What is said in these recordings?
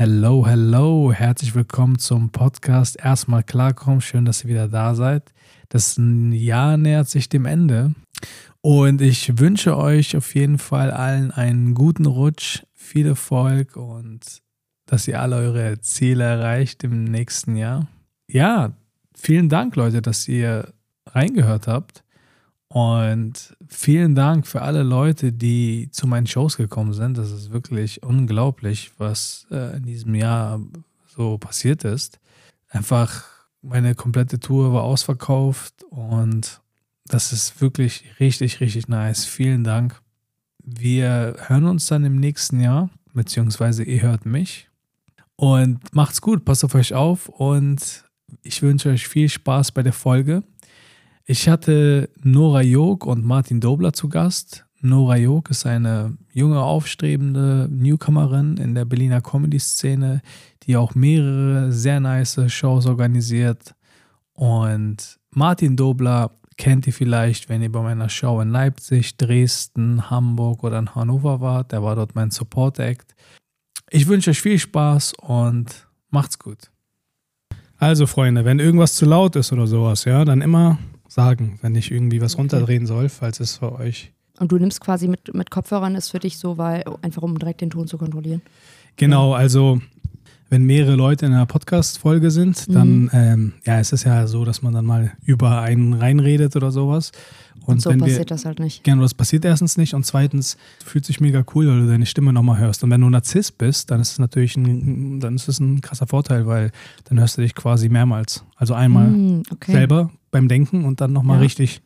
Hello, hello, herzlich willkommen zum Podcast Erstmal klarkommen. Schön, dass ihr wieder da seid. Das Jahr nähert sich dem Ende und ich wünsche euch auf jeden Fall allen einen guten Rutsch, viel Erfolg und dass ihr alle eure Ziele erreicht im nächsten Jahr. Ja, vielen Dank, Leute, dass ihr reingehört habt. Und vielen Dank für alle Leute, die zu meinen Shows gekommen sind. Das ist wirklich unglaublich, was äh, in diesem Jahr so passiert ist. Einfach meine komplette Tour war ausverkauft und das ist wirklich richtig, richtig nice. Vielen Dank. Wir hören uns dann im nächsten Jahr, beziehungsweise ihr hört mich. Und macht's gut, passt auf euch auf und ich wünsche euch viel Spaß bei der Folge. Ich hatte Nora Jog und Martin Dobler zu Gast. Nora Jog ist eine junge, aufstrebende Newcomerin in der Berliner Comedy-Szene, die auch mehrere sehr nice Shows organisiert. Und Martin Dobler kennt ihr vielleicht, wenn ihr bei meiner Show in Leipzig, Dresden, Hamburg oder in Hannover wart. Der war dort mein Support-Act. Ich wünsche euch viel Spaß und macht's gut. Also, Freunde, wenn irgendwas zu laut ist oder sowas, ja, dann immer sagen, wenn ich irgendwie was runterdrehen soll, falls es für euch. Und du nimmst quasi mit, mit Kopfhörern, ist für dich so, weil einfach um direkt den Ton zu kontrollieren. Genau, also wenn mehrere Leute in einer Podcast-Folge sind, dann mhm. ähm, ja, es ist ja so, dass man dann mal über einen reinredet oder sowas. Und, und so passiert wir, das halt nicht. Genau, das passiert erstens nicht und zweitens fühlt sich mega cool, weil du deine Stimme nochmal hörst. Und wenn du Narzisst bist, dann ist es natürlich ein, dann ist es ein krasser Vorteil, weil dann hörst du dich quasi mehrmals. Also einmal mm, okay. selber beim Denken und dann nochmal ja. richtig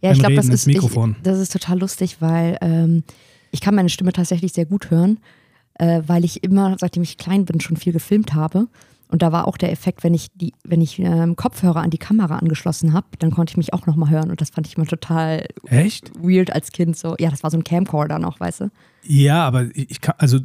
ja, ich glaube, das, ist, ich, das ist total lustig, weil ähm, ich kann meine Stimme tatsächlich sehr gut hören, äh, weil ich immer, seitdem ich klein bin, schon viel gefilmt habe. Und da war auch der Effekt, wenn ich die, wenn ich ähm, Kopfhörer an die Kamera angeschlossen habe, dann konnte ich mich auch nochmal hören. Und das fand ich immer total Echt? weird als Kind. So, ja, das war so ein Camcorder noch, weißt du? Ja, aber ich kann, also,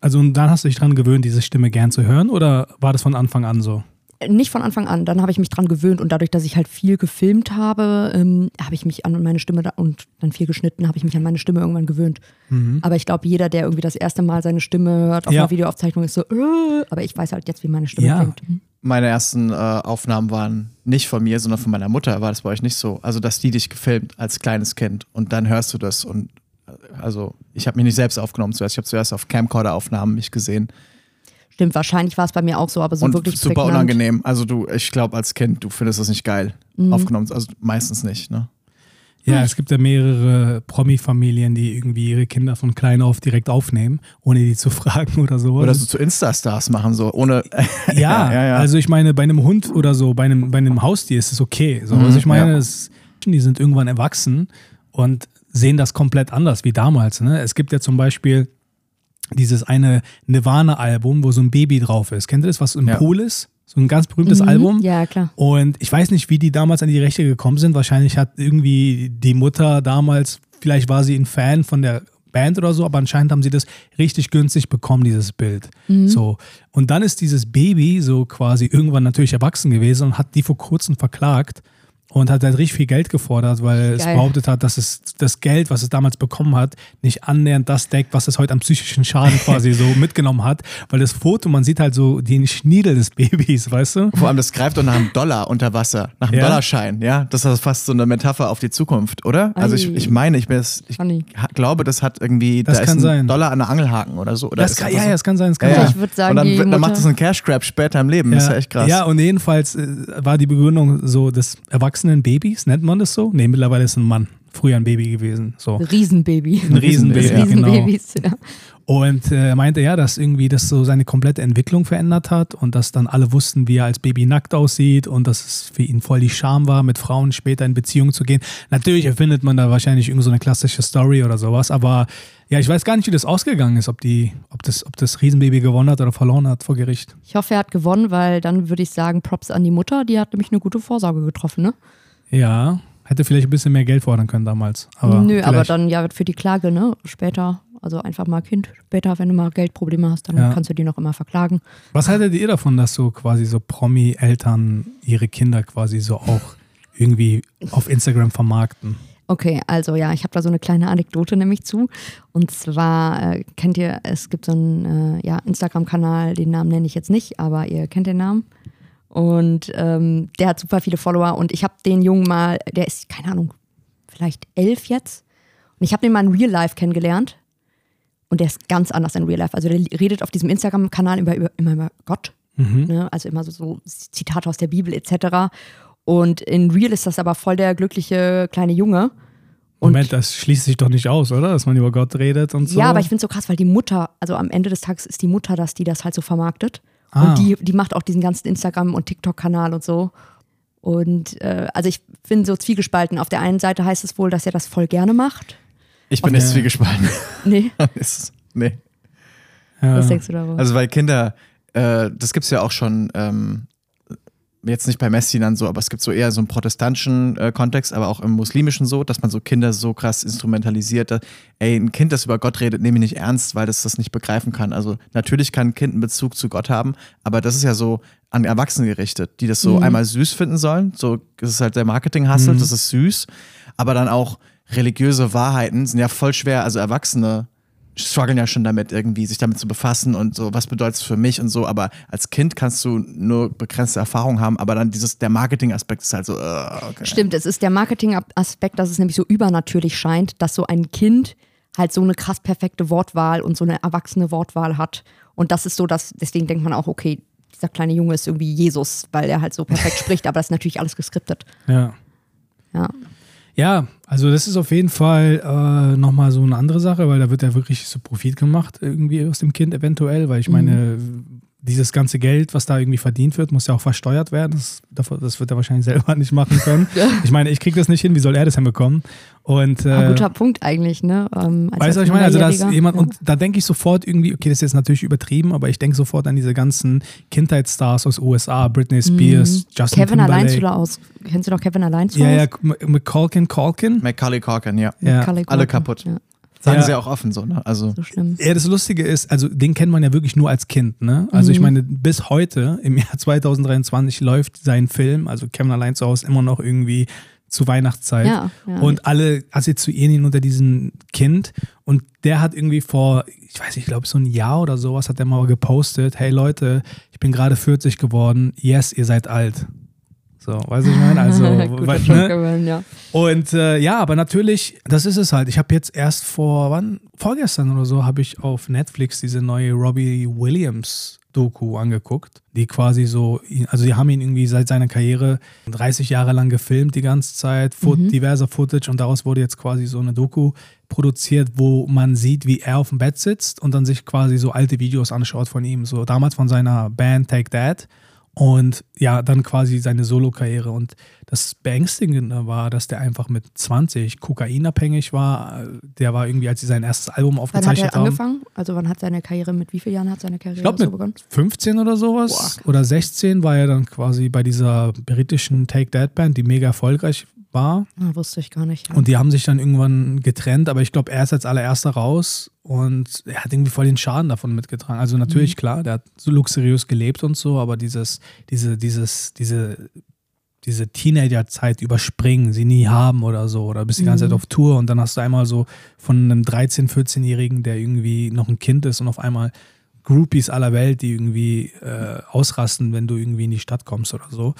also dann hast du dich dran gewöhnt, diese Stimme gern zu hören, oder war das von Anfang an so? Nicht von Anfang an. Dann habe ich mich dran gewöhnt und dadurch, dass ich halt viel gefilmt habe, ähm, habe ich mich an meine Stimme da und dann viel geschnitten, habe ich mich an meine Stimme irgendwann gewöhnt. Mhm. Aber ich glaube, jeder, der irgendwie das erste Mal seine Stimme hört auf ja. einer Videoaufzeichnung, ist so, äh, aber ich weiß halt jetzt, wie meine Stimme ja. klingt. Mhm. Meine ersten äh, Aufnahmen waren nicht von mir, sondern von meiner Mutter. War das bei euch nicht so? Also, dass die dich gefilmt als kleines Kind und dann hörst du das und äh, also ich habe mich nicht selbst aufgenommen zuerst. Ich habe zuerst auf Camcorder-Aufnahmen mich gesehen. Stimmt, wahrscheinlich war es bei mir auch so, aber so und wirklich super prägnant. unangenehm. Also du, ich glaube als Kind, du findest das nicht geil mhm. aufgenommen. Also meistens nicht, ne? Ja, es gibt ja mehrere Promi-Familien, die irgendwie ihre Kinder von klein auf direkt aufnehmen, ohne die zu fragen oder so. Oder so zu Insta-Stars machen, so ohne. ja, ja, ja, also ich meine, bei einem Hund oder so, bei einem, bei einem Haustier ist es okay. So. Mhm, also ich meine, ja. das, die sind irgendwann erwachsen und sehen das komplett anders wie damals. Ne? Es gibt ja zum Beispiel dieses eine Nirvana-Album, wo so ein Baby drauf ist. Kennt ihr das, was im ja. Pool ist? So ein ganz berühmtes mhm, Album. Ja, klar. Und ich weiß nicht, wie die damals an die Rechte gekommen sind. Wahrscheinlich hat irgendwie die Mutter damals, vielleicht war sie ein Fan von der Band oder so, aber anscheinend haben sie das richtig günstig bekommen, dieses Bild. Mhm. So. Und dann ist dieses Baby so quasi irgendwann natürlich erwachsen gewesen und hat die vor kurzem verklagt und hat halt richtig viel Geld gefordert, weil Geil. es behauptet hat, dass es das Geld, was es damals bekommen hat, nicht annähernd das deckt, was es heute am psychischen Schaden quasi so mitgenommen hat. Weil das Foto, man sieht halt so den Schniedel des Babys, weißt du? Vor allem, das greift doch nach einem Dollar unter Wasser, nach einem ja? Dollarschein, ja? Das ist fast so eine Metapher auf die Zukunft, oder? Also ich, ich meine, ich, das, ich glaube, das hat irgendwie, das da ist ein sein. Dollar an der Angelhaken oder so. Oder das kann, ja, ja, das kann sein. Das kann ja, sein. Ich würde sagen, und dann, dann macht das einen Cash Grab später im Leben. Ja. Das ist ja echt krass. Ja, und jedenfalls äh, war die Begründung so, das Erwachsene erwachsenen Babys, nennt man das so? Nee, mittlerweile ist ein Mann. Früher ein Baby gewesen. So. Riesenbaby. Ein Riesenbaby, Riesenbabys, genau. ja. Und äh, er meinte ja, dass irgendwie das so seine komplette Entwicklung verändert hat und dass dann alle wussten, wie er als Baby nackt aussieht und dass es für ihn voll die Scham war, mit Frauen später in Beziehung zu gehen. Natürlich erfindet man da wahrscheinlich irgend so eine klassische Story oder sowas, aber ja, ich weiß gar nicht, wie das ausgegangen ist, ob, die, ob, das, ob das Riesenbaby gewonnen hat oder verloren hat vor Gericht. Ich hoffe, er hat gewonnen, weil dann würde ich sagen, Props an die Mutter, die hat nämlich eine gute Vorsorge getroffen, ne? Ja, hätte vielleicht ein bisschen mehr Geld fordern können damals. Aber Nö, aber dann ja für die Klage, ne? Später, also einfach mal Kind, später, wenn du mal Geldprobleme hast, dann ja. kannst du die noch immer verklagen. Was haltet ihr davon, dass so quasi so Promi-Eltern ihre Kinder quasi so auch irgendwie auf Instagram vermarkten? Okay, also ja, ich habe da so eine kleine Anekdote nämlich zu. Und zwar äh, kennt ihr, es gibt so einen äh, ja, Instagram-Kanal, den Namen nenne ich jetzt nicht, aber ihr kennt den Namen. Und ähm, der hat super viele Follower und ich habe den Jungen mal, der ist, keine Ahnung, vielleicht elf jetzt. Und ich habe den mal in Real Life kennengelernt. Und der ist ganz anders in Real Life. Also der redet auf diesem Instagram-Kanal immer über, immer über Gott. Mhm. Ne? Also immer so, so Zitate aus der Bibel etc. Und in Real ist das aber voll der glückliche kleine Junge. Und Moment, das schließt sich doch nicht aus, oder? Dass man über Gott redet und so. Ja, aber ich finde es so krass, weil die Mutter, also am Ende des Tages ist die Mutter das, die das halt so vermarktet. Ah. Und die, die macht auch diesen ganzen Instagram- und TikTok-Kanal und so. Und äh, also ich bin so zwiegespalten. Auf der einen Seite heißt es wohl, dass er das voll gerne macht. Ich bin nicht zwiegespalten. Nee. nee. Ja. Was denkst du darüber? Also weil Kinder, äh, das gibt es ja auch schon ähm, jetzt nicht bei Messi dann so, aber es gibt so eher so einen protestantischen äh, Kontext, aber auch im muslimischen so, dass man so Kinder so krass instrumentalisiert. Dass, ey, ein Kind, das über Gott redet, nehme ich nicht ernst, weil das das nicht begreifen kann. Also natürlich kann ein Kind einen Bezug zu Gott haben, aber das ist ja so an Erwachsene gerichtet, die das so mhm. einmal süß finden sollen. So, das ist halt der Marketing-Hustle, mhm. das ist süß, aber dann auch religiöse Wahrheiten sind ja voll schwer, also Erwachsene strugglen ja schon damit, irgendwie sich damit zu befassen und so, was bedeutet es für mich und so. Aber als Kind kannst du nur begrenzte Erfahrung haben, aber dann dieses, der Marketing-Aspekt ist halt so, uh, okay. Stimmt, es ist der Marketing-Aspekt, dass es nämlich so übernatürlich scheint, dass so ein Kind halt so eine krass perfekte Wortwahl und so eine erwachsene Wortwahl hat. Und das ist so, dass, deswegen denkt man auch, okay, dieser kleine Junge ist irgendwie Jesus, weil er halt so perfekt spricht, aber das ist natürlich alles geskriptet. Ja. Ja. Ja, also das ist auf jeden Fall äh, nochmal so eine andere Sache, weil da wird ja wirklich so Profit gemacht irgendwie aus dem Kind eventuell, weil ich meine, mhm dieses ganze Geld, was da irgendwie verdient wird, muss ja auch versteuert werden. Das, das wird er wahrscheinlich selber nicht machen können. ich meine, ich kriege das nicht hin, wie soll er das hinbekommen? Und, äh, Ein guter Punkt eigentlich, ne? Ähm, weißt du, was ich meine? Also, da ist jemand, ja. und da denke ich sofort irgendwie, okay, das ist jetzt natürlich übertrieben, aber ich denke sofort an diese ganzen Kindheitsstars aus USA, Britney Spears, mhm. Justin Kevin Timberlake. allein zu aus. Kennst du doch Kevin allein zu Ja, ja, McCalkin, Calkin. Macaulay Calkin, ja. ja. Alle kaputt. Ja. Sagen ja. sie auch offen so, ne? Also so schlimm. Ja, das Lustige ist, also den kennt man ja wirklich nur als Kind, ne? Also mhm. ich meine, bis heute, im Jahr 2023, läuft sein Film, also Kevin allein zu Hause, immer noch irgendwie zu Weihnachtszeit. Ja, ja. Und alle assoziieren ihn unter diesem Kind. Und der hat irgendwie vor, ich weiß nicht, ich glaube so ein Jahr oder sowas, hat er mal gepostet, hey Leute, ich bin gerade 40 geworden, yes, ihr seid alt. So, weißt du, ich meine? Also, weil, ne? ja. Und äh, ja, aber natürlich, das ist es halt. Ich habe jetzt erst vor, wann? Vorgestern oder so, habe ich auf Netflix diese neue Robbie Williams Doku angeguckt, die quasi so, also die haben ihn irgendwie seit seiner Karriere 30 Jahre lang gefilmt die ganze Zeit, Foot, mhm. diverser Footage und daraus wurde jetzt quasi so eine Doku produziert, wo man sieht, wie er auf dem Bett sitzt und dann sich quasi so alte Videos anschaut von ihm, so damals von seiner Band Take That und ja, dann quasi seine Solo-Karriere. Und das Beängstigende war, dass der einfach mit 20 kokainabhängig war. Der war irgendwie, als sie sein erstes Album aufgezeichnet haben. Wann hat er angefangen? Also wann hat seine Karriere, mit wie vielen Jahren hat seine Karriere ich glaub, so begonnen? 15 oder sowas. Boah, oder 16 war er dann quasi bei dieser britischen Take That Band, die mega erfolgreich war. Ah, wusste ich gar nicht. Ja. Und die haben sich dann irgendwann getrennt, aber ich glaube, er ist als allererster raus und er hat irgendwie voll den Schaden davon mitgetragen. Also natürlich, mhm. klar, der hat so luxuriös gelebt und so, aber dieses, diese, dieses, diese, diese Teenagerzeit überspringen, sie nie haben oder so, oder bist die ganze mhm. Zeit auf Tour und dann hast du einmal so von einem 13-, 14-Jährigen, der irgendwie noch ein Kind ist und auf einmal Groupies aller Welt, die irgendwie äh, ausrasten, wenn du irgendwie in die Stadt kommst oder so.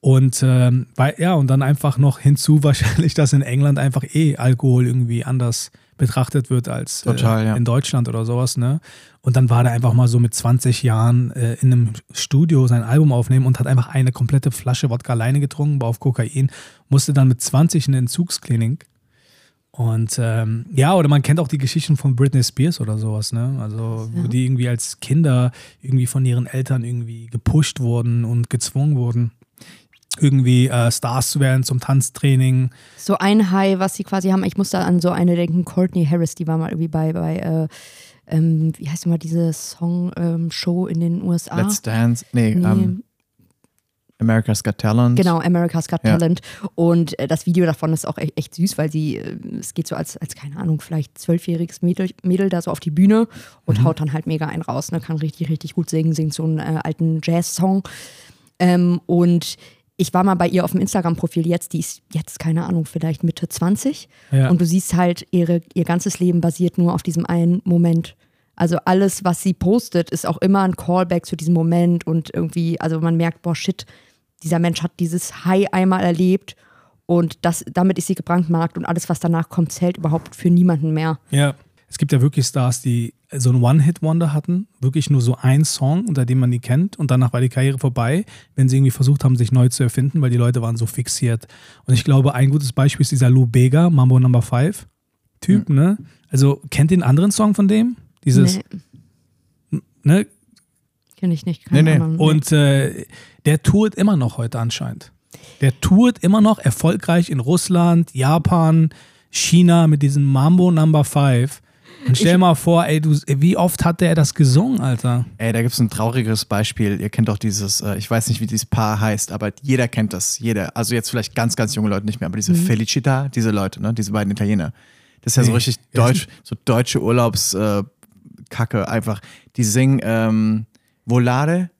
Und ähm, bei, ja, und dann einfach noch hinzu wahrscheinlich, dass in England einfach eh Alkohol irgendwie anders betrachtet wird als Total, äh, ja. in Deutschland oder sowas, ne? Und dann war der einfach mal so mit 20 Jahren äh, in einem Studio sein Album aufnehmen und hat einfach eine komplette Flasche Wodka alleine getrunken, war auf Kokain, musste dann mit 20 in eine Entzugsklinik. Und ähm, ja, oder man kennt auch die Geschichten von Britney Spears oder sowas, ne? Also, ja. wo die irgendwie als Kinder irgendwie von ihren Eltern irgendwie gepusht wurden und gezwungen wurden irgendwie äh, Stars zu werden zum Tanztraining. So ein High, was sie quasi haben, ich muss da an so eine denken, Courtney Harris, die war mal irgendwie bei, bei äh, ähm, wie heißt immer diese Song-Show ähm, in den USA? Let's Dance, nee, nee. Um, America's Got Talent. Genau, America's Got ja. Talent. Und äh, das Video davon ist auch echt, echt süß, weil sie, äh, es geht so als, als, keine Ahnung, vielleicht zwölfjähriges Mädel, Mädel da so auf die Bühne und mhm. haut dann halt mega einen raus. Ne? Kann richtig, richtig gut singen, singt so einen äh, alten Jazz-Song. Ähm, und ich war mal bei ihr auf dem Instagram-Profil jetzt, die ist jetzt, keine Ahnung, vielleicht Mitte 20. Ja. Und du siehst halt, ihre, ihr ganzes Leben basiert nur auf diesem einen Moment. Also alles, was sie postet, ist auch immer ein Callback zu diesem Moment und irgendwie, also man merkt, boah, shit, dieser Mensch hat dieses High einmal erlebt und das, damit ist sie gebrandmarkt und alles, was danach kommt, zählt überhaupt für niemanden mehr. Ja, es gibt ja wirklich Stars, die so einen One-Hit-Wonder hatten, wirklich nur so ein Song, unter dem man die kennt und danach war die Karriere vorbei, wenn sie irgendwie versucht haben, sich neu zu erfinden, weil die Leute waren so fixiert. Und ich glaube, ein gutes Beispiel ist dieser Lou Bega, Mambo Number 5 Typ, mhm. ne? Also kennt ihr einen anderen Song von dem? Dieses, nee. ne? Kenne ich nicht. Keine nee, nee. Und äh, der tourt immer noch heute anscheinend. Der tourt immer noch erfolgreich in Russland, Japan, China mit diesem Mambo Number 5. Und stell ich, mal vor, ey, du, wie oft hat der das gesungen, Alter? Ey, da gibt es ein trauriges Beispiel. Ihr kennt doch dieses, äh, ich weiß nicht, wie dieses Paar heißt, aber jeder kennt das. Jeder. Also jetzt vielleicht ganz, ganz junge Leute nicht mehr, aber diese mhm. Felicita, diese Leute, ne? Diese beiden Italiener. Das ist ja so richtig deutsch, so deutsche Urlaubskacke äh, einfach. Die singen ähm, Volare.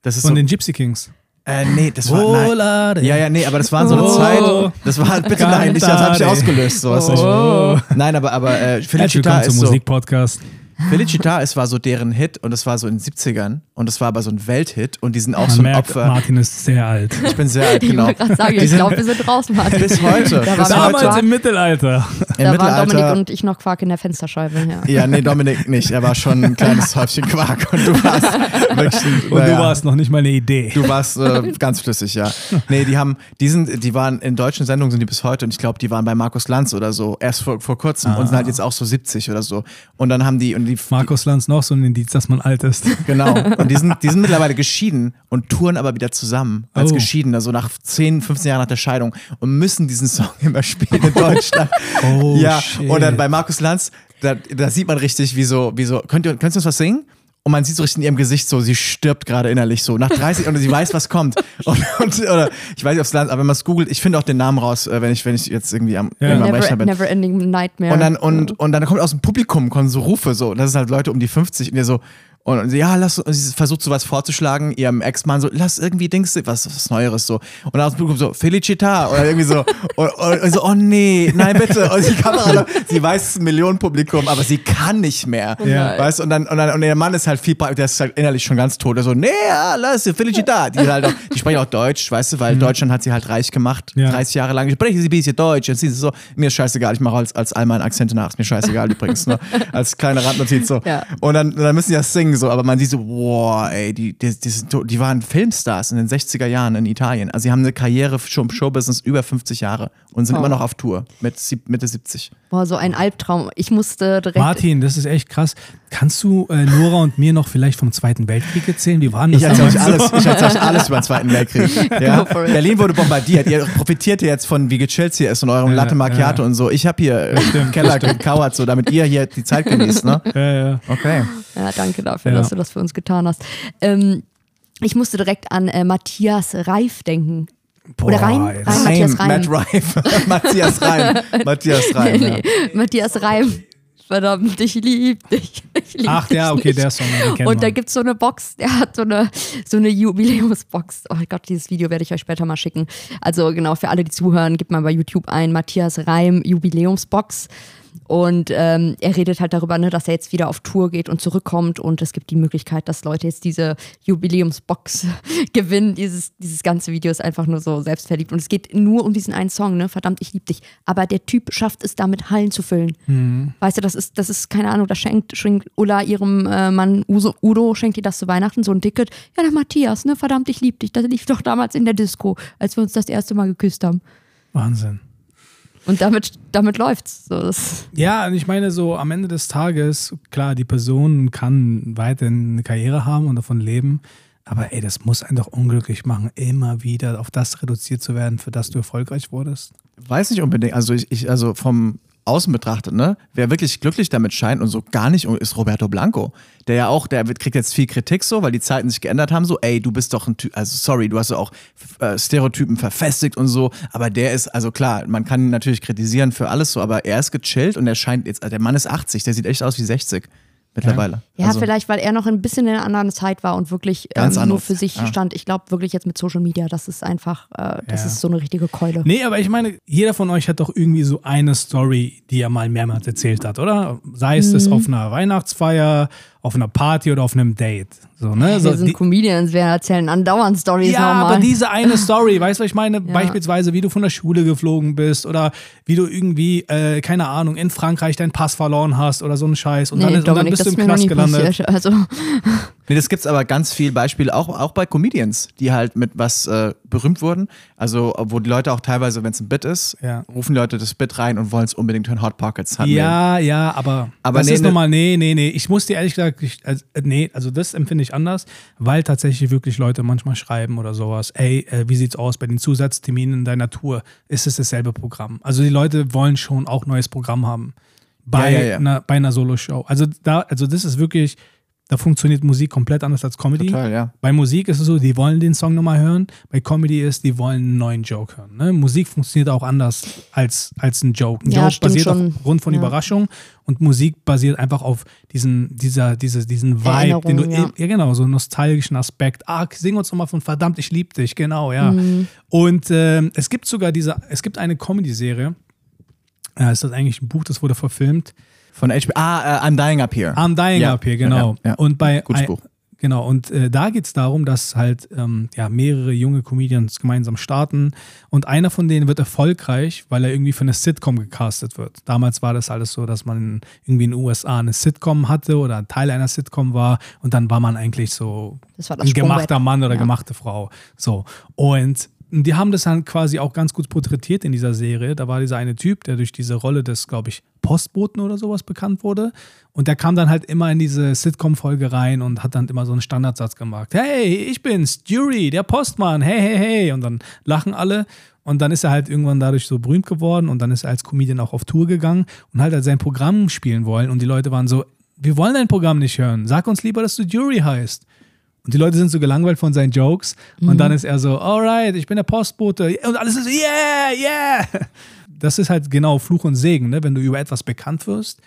Das ist Von so, den Gypsy Kings. Äh, nee, das war. Nein. Ja, ja, nee, aber das war so eine oh. Zeit. Das war halt bitte nein, nicht, das habe ich ausgelöst. Sowas oh. nicht. Nein, aber, aber äh, Felicita ist. So, Musikpodcast. Felicita, es war so deren Hit und es war so in den 70ern und es war aber so ein Welthit und die sind auch Man so ein merkt, Opfer. Martin ist sehr alt. Ich bin sehr alt, genau. Ich wollte sagen, ich glaube, wir sind draußen, Martin. Bis heute. Da bis damals heute. im Mittelalter. Im da Mittelalter. waren Dominik und ich noch Quark in der Fensterscheibe. Ja, ja nee, Dominik nicht. Er war schon ein kleines Häufchen Quark und du warst wirklich ein, Und naja, du warst noch nicht mal eine Idee. Du warst äh, ganz flüssig, ja. Nee, die haben, die sind, die waren in deutschen Sendungen sind die bis heute und ich glaube, die waren bei Markus Lanz oder so erst vor, vor kurzem ah. und sind halt jetzt auch so 70 oder so. Und dann haben die und die Markus Lanz noch so ein Indiz, dass man alt ist. Genau. Und die sind, die sind mittlerweile geschieden und touren aber wieder zusammen als oh. Geschiedene, so nach 10, 15 Jahren nach der Scheidung und müssen diesen Song immer spielen in Deutschland. oh, ja. Shit. Und dann bei Markus Lanz, da, da sieht man richtig, wie so, wie so, könnt ihr, könnt ihr uns was singen? Und man sieht so richtig in ihrem Gesicht so, sie stirbt gerade innerlich so. Nach 30 und sie weiß, was kommt. Und, und, oder ich weiß nicht, ob es Land, aber wenn man es googelt, ich finde auch den Namen raus, äh, wenn ich, wenn ich jetzt irgendwie am, ja. never, Rechner bin. Never ending nightmare. Und dann, und, und dann kommt aus dem Publikum kommen so Rufe so. Das ist halt Leute um die 50 und ihr so, und sie, ja, lass, sie versucht sowas vorzuschlagen, ihrem Ex-Mann so, lass irgendwie Dings, was, was Neueres so. Und aus dem Publikum so, Felicita oder irgendwie so. und, und, so, oh nee, nein, bitte. Und die Kamera, sie weiß, es ist ein Millionenpublikum, aber sie kann nicht mehr. Ja. Weißt und dann, und dann, und der Mann ist halt viel, der ist halt innerlich schon ganz tot. Er so, nee, ja, lass, Felicita. Die, halt auch, die sprechen auch Deutsch, weißt du, weil mhm. Deutschland hat sie halt reich gemacht, ja. 30 Jahre lang. Ich spreche sie ein bisschen Deutsch. Und sie so, mir ist scheißegal, ich mache als, als all meine Akzente nach, ist mir scheißegal übrigens. Ne? Als kleine Randnotiz so. Ja. Und dann, dann müssen sie ja singen so, aber man sieht so, boah, ey, die, die, die, die, waren Filmstars in den 60er Jahren in Italien. Also sie haben eine Karriere schon im Showbusiness über 50 Jahre und sind oh. immer noch auf Tour mit Mitte 70. Boah, so ein Albtraum. Ich musste direkt. Martin, das ist echt krass. Kannst du äh, Nora und mir noch vielleicht vom Zweiten Weltkrieg erzählen? Wie waren das? Ich erzähle euch, alles, ich erzähl euch alles über den Zweiten Weltkrieg. Ja? Berlin wurde bombardiert. Ihr profitiert jetzt von, wie gechillt hier ist und eurem ja, Latte Macchiato ja. und so. Ich habe hier im äh, Keller gekauert, so, damit ihr hier die Zeit genießt. Ne? Ja, ja. Okay. Ja, danke dafür, dass du das für uns getan hast. Ähm, ich musste direkt an äh, Matthias Reif denken. Boah, Oder Reim? Reim, Matthias Reim. Matt Reif. Matthias Reim. Matthias Reim. Nee, nee. Ja. Matthias Reim. Verdammt, ich lieb dich. Ich Ach ja, okay, nicht. der Song. Den und da gibt es so eine Box, der hat so eine, so eine Jubiläumsbox. Oh Gott, dieses Video werde ich euch später mal schicken. Also genau, für alle, die zuhören, gebt mal bei YouTube ein, Matthias Reim Jubiläumsbox. Und ähm, er redet halt darüber, ne, dass er jetzt wieder auf Tour geht und zurückkommt. Und es gibt die Möglichkeit, dass Leute jetzt diese Jubiläumsbox gewinnen. Dieses, dieses ganze Video ist einfach nur so selbstverliebt. Und es geht nur um diesen einen Song, ne? Verdammt, ich lieb dich. Aber der Typ schafft es damit, Hallen zu füllen. Mhm. Weißt du, das ist, das ist, keine Ahnung, da schenkt, schenkt Ulla ihrem äh, Mann Uso, Udo, schenkt ihr das zu Weihnachten, so ein Ticket. Ja, der Matthias, ne? Verdammt, ich lieb dich. Das lief doch damals in der Disco, als wir uns das erste Mal geküsst haben. Wahnsinn. Und damit, damit läuft's. So, ja, ich meine, so am Ende des Tages, klar, die Person kann weiterhin eine Karriere haben und davon leben. Aber ey, das muss einen doch unglücklich machen, immer wieder auf das reduziert zu werden, für das du erfolgreich wurdest. Weiß nicht unbedingt. Also ich, ich also vom außen betrachtet, ne, wer wirklich glücklich damit scheint und so gar nicht, ist Roberto Blanco. Der ja auch, der kriegt jetzt viel Kritik so, weil die Zeiten sich geändert haben, so, ey, du bist doch ein Typ, also sorry, du hast ja auch äh, Stereotypen verfestigt und so, aber der ist, also klar, man kann ihn natürlich kritisieren für alles so, aber er ist gechillt und er scheint jetzt, der Mann ist 80, der sieht echt aus wie 60. mittlerweile. Ja, also, vielleicht, weil er noch ein bisschen in einer anderen Zeit war und wirklich ähm, nur für sich ja. stand. Ich glaube wirklich jetzt mit Social Media, das ist einfach, äh, das ja. ist so eine richtige Keule. Nee, aber ich meine, jeder von euch hat doch irgendwie so eine Story, die er mal mehrmals erzählt hat, oder? Sei es mhm. das auf einer Weihnachtsfeier, auf einer Party oder auf einem Date. So, ne? Wir so, sind die, Comedians, wir erzählen andauernd Stories Ja, aber diese eine Story, weißt du, was ich meine? Ja. Beispielsweise, wie du von der Schule geflogen bist oder wie du irgendwie, äh, keine Ahnung, in Frankreich deinen Pass verloren hast oder so ein Scheiß und, nee, dann, Dominik, und dann bist du im Knast gelandet. also. Nee, das gibt es aber ganz viele Beispiele, auch, auch bei Comedians, die halt mit was äh, berühmt wurden. Also, wo die Leute auch teilweise, wenn es ein Bit ist, ja. rufen Leute das Bit rein und wollen es unbedingt hören. Hot Pockets hatten Ja, ja, aber, aber das nee, ist ne, nochmal, nee, nee, nee. Ich muss dir ehrlich gesagt, ich, also, nee, also das empfinde ich anders, weil tatsächlich wirklich Leute manchmal schreiben oder sowas, ey, äh, wie sieht's aus bei den Zusatzterminen in deiner Tour? Ist es dasselbe Programm? Also die Leute wollen schon auch neues Programm haben bei, ja, ja, ja. Einer, bei einer Solo-Show. Also da, also das ist wirklich da funktioniert Musik komplett anders als Comedy. Total, ja. Bei Musik ist es so, die wollen den Song nochmal hören. Bei Comedy ist, die wollen einen neuen Joke hören. Ne? Musik funktioniert auch anders als, als ein Joke. Ein ja, Joke basiert schon. aufgrund von ja. Überraschung und Musik basiert einfach auf diesen, dieser, diese, diesen Vibe, den du, ja. ja genau, so einen nostalgischen Aspekt. Ah, sing uns nochmal von verdammt, ich lieb dich, genau, ja. Mhm. Und äh, es gibt sogar diese, es gibt eine Comedy-Serie, äh, ist das eigentlich ein Buch, das wurde verfilmt, von HBO. Ah, uh, I'm Dying Up Here. I'm Dying ja. Up Here, genau. Ja, ja. Und bei Gutes Buch. Genau, und äh, da geht es darum, dass halt ähm, ja, mehrere junge Comedians gemeinsam starten und einer von denen wird erfolgreich, weil er irgendwie für eine Sitcom gecastet wird. Damals war das alles so, dass man irgendwie in den USA eine Sitcom hatte oder Teil einer Sitcom war und dann war man eigentlich so ein gemachter Mann oder ja. gemachte Frau. So. Und die haben das dann quasi auch ganz gut porträtiert in dieser Serie. Da war dieser eine Typ, der durch diese Rolle des, glaube ich, Postboten oder sowas bekannt wurde. Und der kam dann halt immer in diese Sitcom-Folge rein und hat dann immer so einen Standardsatz gemacht. Hey, ich bin's, Jury, der Postmann, hey, hey, hey. Und dann lachen alle. Und dann ist er halt irgendwann dadurch so berühmt geworden und dann ist er als Comedian auch auf Tour gegangen und halt, halt sein Programm spielen wollen. Und die Leute waren so, wir wollen dein Programm nicht hören. Sag uns lieber, dass du Jury heißt. Und die Leute sind so gelangweilt von seinen Jokes. Mhm. Und dann ist er so, alright, ich bin der Postbote. Und alles ist so, yeah, yeah. Das ist halt genau Fluch und Segen, ne? Wenn du über etwas bekannt wirst,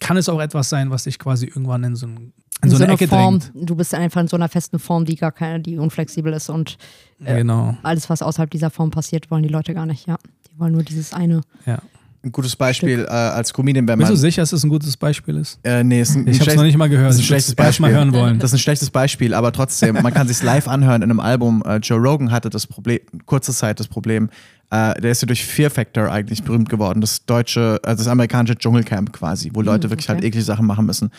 kann es auch etwas sein, was dich quasi irgendwann in so, ein, in so, so eine Ecke Form, drängt. Du bist einfach in so einer festen Form, die gar keine, die unflexibel ist und äh, genau. alles, was außerhalb dieser Form passiert, wollen die Leute gar nicht, ja. Die wollen nur dieses eine. Ja ein gutes Beispiel äh, als Comedian, wenn man. Bist du sicher, dass es ein gutes Beispiel ist? Äh, nee, ist ein, ich habe es noch nicht mal gehört. Das ist ein schlechtes Beispiel. Mal hören wollen. Das ist ein schlechtes Beispiel, aber trotzdem, man kann sich live anhören in einem Album. Äh, Joe Rogan hatte das Problem, kurze Zeit das Problem. Äh, der ist ja durch Fear Factor eigentlich berühmt geworden. Das deutsche, also das amerikanische Dschungelcamp quasi, wo Leute mhm, wirklich halt eklige Sachen machen müssen.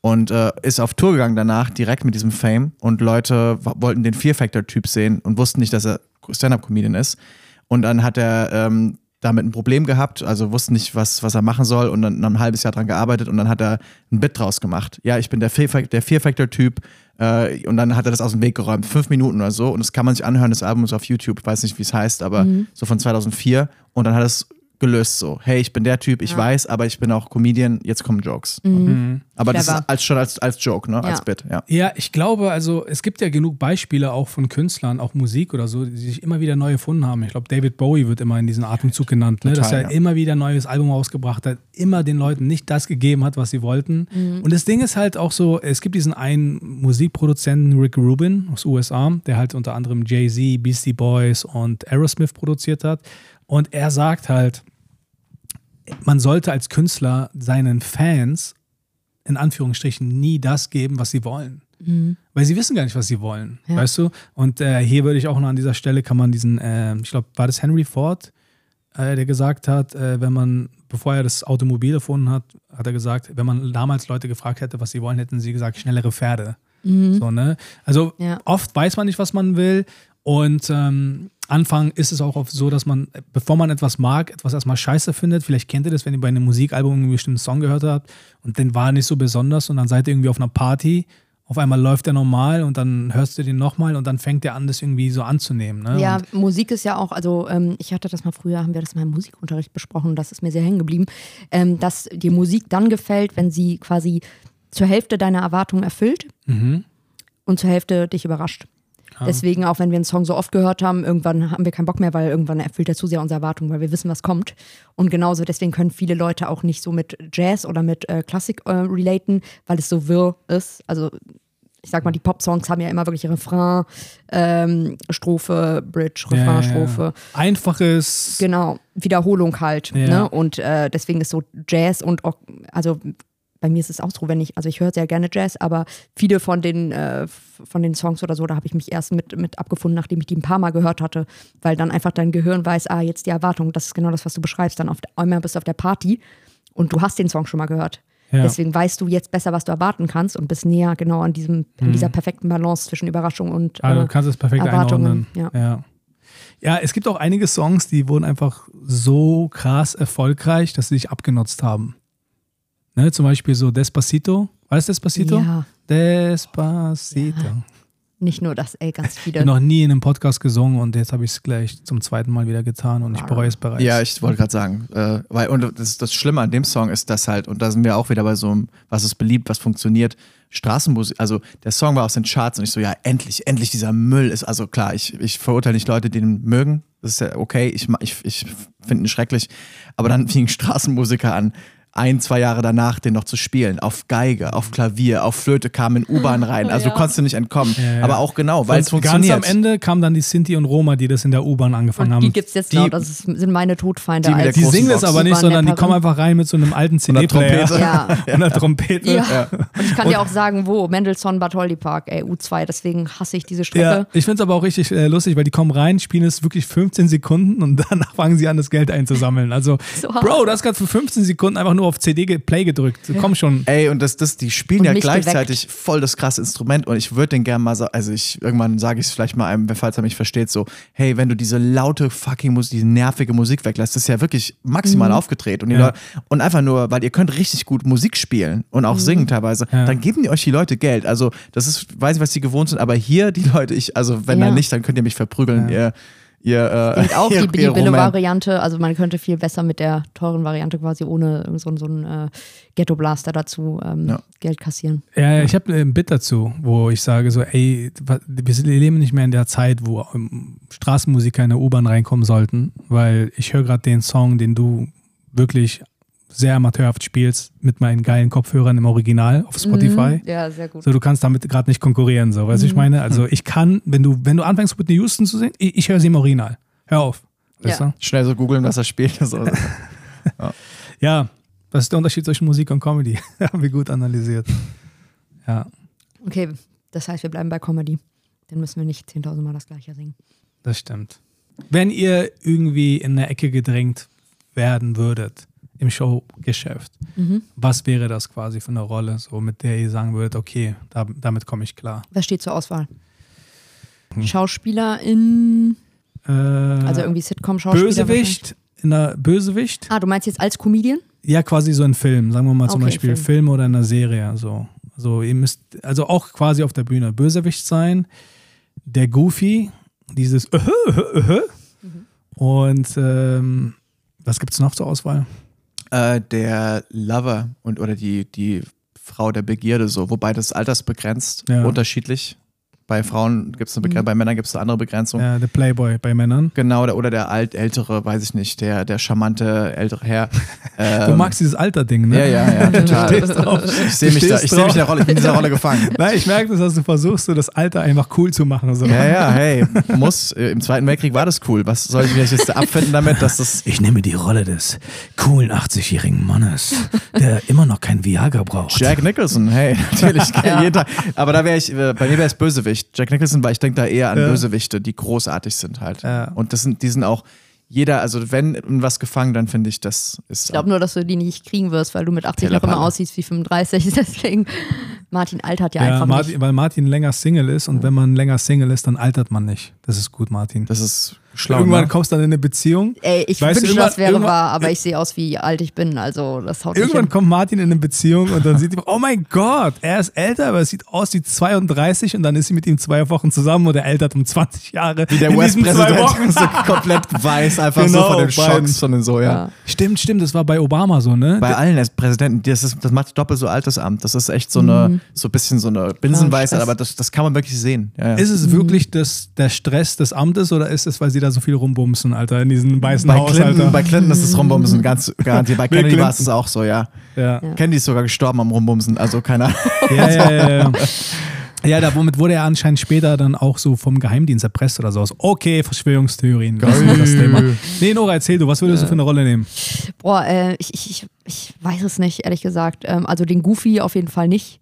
Und äh, ist auf Tour gegangen danach, direkt mit diesem Fame. Und Leute wollten den Fear Factor-Typ sehen und wussten nicht, dass er Stand-Up-Comedian ist. Und dann hat er ähm, damit ein Problem gehabt, also wusste nicht, was, was er machen soll und dann, dann ein halbes Jahr dran gearbeitet und dann hat er ein Bit draus gemacht. Ja, ich bin der Fear-Factor-Typ äh, und dann hat er das aus dem Weg geräumt. Fünf Minuten oder so und das kann man sich anhören, das Album ist auf YouTube, ich weiß nicht, wie es heißt, aber mhm. so von 2004 und dann hat er es gelöst so. Hey, ich bin der Typ, ich ja. weiß, aber ich bin auch Comedian, jetzt kommen Jokes. Mhm. mhm. Aber Clever. das ist als, schon als, als Joke, ne? Ja. Als Bit, ja. Ja, ich glaube, also es gibt ja genug Beispiele auch von Künstlern, auch Musik oder so, die sich immer wieder neu erfunden haben. Ich glaube, David Bowie wird immer in diesem Atemzug genannt, ne? Total, dass er ja. immer wieder ein neues Album rausgebracht hat, immer den Leuten nicht das gegeben hat, was sie wollten. Mhm. Und das Ding ist halt auch so, es gibt diesen einen Musikproduzenten, Rick Rubin aus USA, der halt unter anderem Jay-Z, Beastie Boys und Aerosmith produziert hat. Und er sagt halt, man sollte als Künstler seinen Fans in Anführungsstrichen nie das geben, was sie wollen. Mhm. Weil sie wissen gar nicht, was sie wollen, ja. weißt du? Und äh, hier würde ich auch noch an dieser Stelle, kann man diesen, äh, ich glaube, war das Henry Ford, äh, der gesagt hat, äh, wenn man, bevor er das Automobil erfunden hat, hat er gesagt, wenn man damals Leute gefragt hätte, was sie wollen, hätten sie gesagt, schnellere Pferde. Mhm. So, ne? Also ja. oft weiß man nicht, was man will und ähm, Anfang ist es auch oft so, dass man, bevor man etwas mag, etwas erstmal scheiße findet. Vielleicht kennt ihr das, wenn ihr bei einem Musikalbum einen bestimmten Song gehört habt und den war nicht so besonders und dann seid ihr irgendwie auf einer Party. Auf einmal läuft der normal und dann hörst du den nochmal und dann fängt der an, das irgendwie so anzunehmen. Ne? Ja, und Musik ist ja auch, also ähm, ich hatte das mal früher, haben wir das mal im Musikunterricht besprochen, das ist mir sehr hängen geblieben, ähm, dass dir Musik dann gefällt, wenn sie quasi zur Hälfte deiner Erwartungen erfüllt mhm. und zur Hälfte dich überrascht. Ja. Deswegen, auch wenn wir einen Song so oft gehört haben, irgendwann haben wir keinen Bock mehr, weil irgendwann erfüllt er zu sehr unsere Erwartungen, weil wir wissen, was kommt. Und genauso deswegen können viele Leute auch nicht so mit Jazz oder mit äh, Klassik äh, relaten, weil es so wirr ist. Also ich sag mal, die Pop-Songs haben ja immer wirklich Refrain, ähm, Strophe, Bridge, Refrain, ja, Strophe. Ja. Einfaches. Genau, Wiederholung halt. Ja. Ne? Und äh, deswegen ist so Jazz und auch, also bei mir ist es auch so, wenn ich, also ich höre sehr gerne Jazz, aber viele von den, äh, von den Songs oder so, da habe ich mich erst mit, mit abgefunden, nachdem ich die ein paar Mal gehört hatte, weil dann einfach dein Gehirn weiß, ah, jetzt die Erwartung, das ist genau das, was du beschreibst. Dann auf der, einmal bist du auf der Party und du hast den Song schon mal gehört. Ja. Deswegen weißt du jetzt besser, was du erwarten kannst und bist näher genau an diesem, mhm. dieser perfekten Balance zwischen Überraschung und also, du kannst es perfekt Erwartungen. Ja. ja. Ja, es gibt auch einige Songs, die wurden einfach so krass erfolgreich, dass sie sich abgenutzt haben. Ne, zum Beispiel so Despacito. Weißt du Despacito? Ja. Despacito. Ja. Nicht nur das, ey, ganz viele. Ich habe noch nie in einem Podcast gesungen und jetzt habe ich es gleich zum zweiten Mal wieder getan und ich bereue es bereits. Ja, ich wollte gerade sagen, äh, weil, und das, das Schlimme an dem Song ist das halt, und da sind wir auch wieder bei so einem, was ist beliebt, was funktioniert, Straßenmusik, also der Song war aus den Charts und ich so, ja, endlich, endlich dieser Müll ist, also klar, ich, ich verurteile nicht Leute, die den mögen, das ist ja okay, ich, ich, ich finde ihn schrecklich, aber dann fingen Straßenmusiker an, ein, zwei Jahre danach den noch zu spielen. Auf Geige, auf Klavier, auf Flöte kam in U-Bahn rein. Also ja. konntest du nicht entkommen. Ja, ja. Aber auch genau, weil es funktioniert. Ganz am Ende kamen dann die Sinti und Roma, die das in der U-Bahn angefangen und haben. Die gibt es jetzt die, noch, das sind meine Todfeinde. Die, die singen das aber nicht, sondern die kommen einfach rein mit so einem alten CD-Player. Ja. und einer Trompete. Ja. Und ich kann und dir auch sagen, wo, Mendelssohn, Bartholdy Park, ey, U2, deswegen hasse ich diese Strecke. Ja, ich finde es aber auch richtig äh, lustig, weil die kommen rein, spielen es wirklich 15 Sekunden und danach fangen sie an, das Geld einzusammeln. Also, so Bro, du hast gerade für 15 Sekunden einfach nur auf CD-Play gedrückt. Ja. Komm schon. Ey, und das, das, die spielen und ja gleichzeitig geweckt. voll das krasse Instrument und ich würde den gerne mal so, also ich, irgendwann sage ich es vielleicht mal einem, falls er mich versteht, so, hey, wenn du diese laute fucking Musik, diese nervige Musik weglässt, das ist ja wirklich maximal mhm. aufgedreht und, ja. Leute, und einfach nur, weil ihr könnt richtig gut Musik spielen und auch mhm. singen teilweise, ja. dann geben die euch die Leute Geld. Also das ist, weiß ich, was die gewohnt sind, aber hier die Leute, ich, also wenn ja. dann nicht, dann könnt ihr mich verprügeln, ihr ihr, äh, auch ihr, die, die Billo-Variante. Also man könnte viel besser mit der teuren Variante quasi ohne so, so einen äh, Ghetto-Blaster dazu ähm, ja. Geld kassieren. Ja, ich habe ein Bit dazu, wo ich sage so, ey, wir leben nicht mehr in der Zeit, wo ähm, Straßenmusiker in der U-Bahn reinkommen sollten, weil ich höre gerade den Song, den du wirklich sehr amateurhaft spielst mit meinen geilen Kopfhörern im Original auf Spotify. Mhm. Ja, sehr gut. So, du kannst damit gerade nicht konkurrieren, so, weißt du, mhm. ich meine? Also ich kann, wenn du, wenn du anfängst Whitney Houston zu singen, ich, ich höre sie im Original. Hör auf. Weißt ja. Schnell so googeln, was er spielt. So. ja. ja, das ist der Unterschied zwischen Musik und Comedy. Haben wir gut analysiert. Ja. Okay, das heißt, wir bleiben bei Comedy. Dann müssen wir nicht 10.000 Mal das gleiche singen. Das stimmt. Wenn ihr irgendwie in eine Ecke gedrängt werden würdet, im Showgeschäft. Mhm. Was wäre das quasi für eine Rolle, so mit der ihr sagen würdet, okay, da, damit komme ich klar? Was steht zur Auswahl? Hm. Schauspielerin, äh, also irgendwie Sitcom-Schauspieler. Bösewicht, in der Bösewicht. Ah, du meinst jetzt als Comedian? Ja, quasi so ein Film, sagen wir mal zum okay, Beispiel Film. Film oder eine Serie. So. so, ihr müsst also auch quasi auf der Bühne Bösewicht sein, der Goofy, dieses. Mhm. und ähm, was gibt es noch zur Auswahl? Äh, der Lover und oder die, die Frau der Begierde so, wobei das altersbegrenzt ja. unterschiedlich. Bei Frauen gibt es eine Begrenzung, mhm. bei Männern gibt es eine andere Begrenzung. Ja, der Playboy bei Männern. Genau, der, oder der alt, ältere, weiß ich nicht, der, der charmante ältere Herr. Ähm, du magst dieses Alter-Ding, ne? Ja, ja, ja, total. ich sehe mich, da, ich seh mich der Rolle, ich bin in dieser Rolle gefangen. Nein, ich merke das, dass du versuchst, so das Alter einfach cool zu machen. So. Ja, ja, hey, muss. Äh, Im Zweiten Weltkrieg war das cool. Was soll ich mich jetzt abfinden damit, dass das. Ich nehme die Rolle des coolen 80-jährigen Mannes, der immer noch kein Viagra braucht. Jack Nicholson, hey, natürlich. ja. jeden Tag. Aber da wäre ich, äh, bei mir wäre es Bösewicht. Jack Nicholson, weil ich denke da eher an ja. Bösewichte, die großartig sind halt. Ja. Und das sind, die sind auch jeder, also wenn was gefangen, dann finde ich, das ist. Ich glaube nur, dass du die nicht kriegen wirst, weil du mit 80 noch immer aussiehst wie 35. Deswegen, Martin altert ja, ja einfach Martin, nicht. Weil Martin länger Single ist und wenn man länger Single ist, dann altert man nicht. Das ist gut, Martin. Das ist schlau. Irgendwann ne? kommst du dann in eine Beziehung. Ey, ich weißt wünschte, das wäre wahr, aber ich sehe aus, wie alt ich bin. Also das haut Irgendwann kommt Martin in eine Beziehung und dann sieht die, oh mein Gott, er ist älter, aber er sieht aus wie 32 und dann ist sie mit ihm zwei Wochen zusammen oder er altert um 20 Jahre. Wie der US-Präsident so komplett weiß, einfach genau, so von den Schocks von den so, ja. ja. Stimmt, stimmt, das war bei Obama so, ne? Bei allen, Präsidenten, das, ist, das macht doppelt so altes Amt. Das ist echt so eine, mhm. so ein bisschen so eine Binsenweisheit, aber das, das kann man wirklich sehen. Ja, ja. Ist es mhm. wirklich das, der Stress des Amtes oder ist es, weil sie da so viel rumbumsen, Alter, in diesem weißen bei Haus, Clinton, Alter? Bei Clinton ist es rumbumsen ganz garantiert. Bei Kennedy war es auch so, ja. ja. Kennedy ist sogar gestorben am rumbumsen, also keiner. Ja, ja, ja. ja. Ja, damit wurde er anscheinend später dann auch so vom Geheimdienst erpresst oder sowas. Okay, Verschwörungstheorien. Das ist das Thema. Nee, Nora, erzähl du, was würdest du für eine Rolle nehmen? Boah, äh, ich, ich, ich weiß es nicht, ehrlich gesagt. Ähm, also den Goofy auf jeden Fall nicht.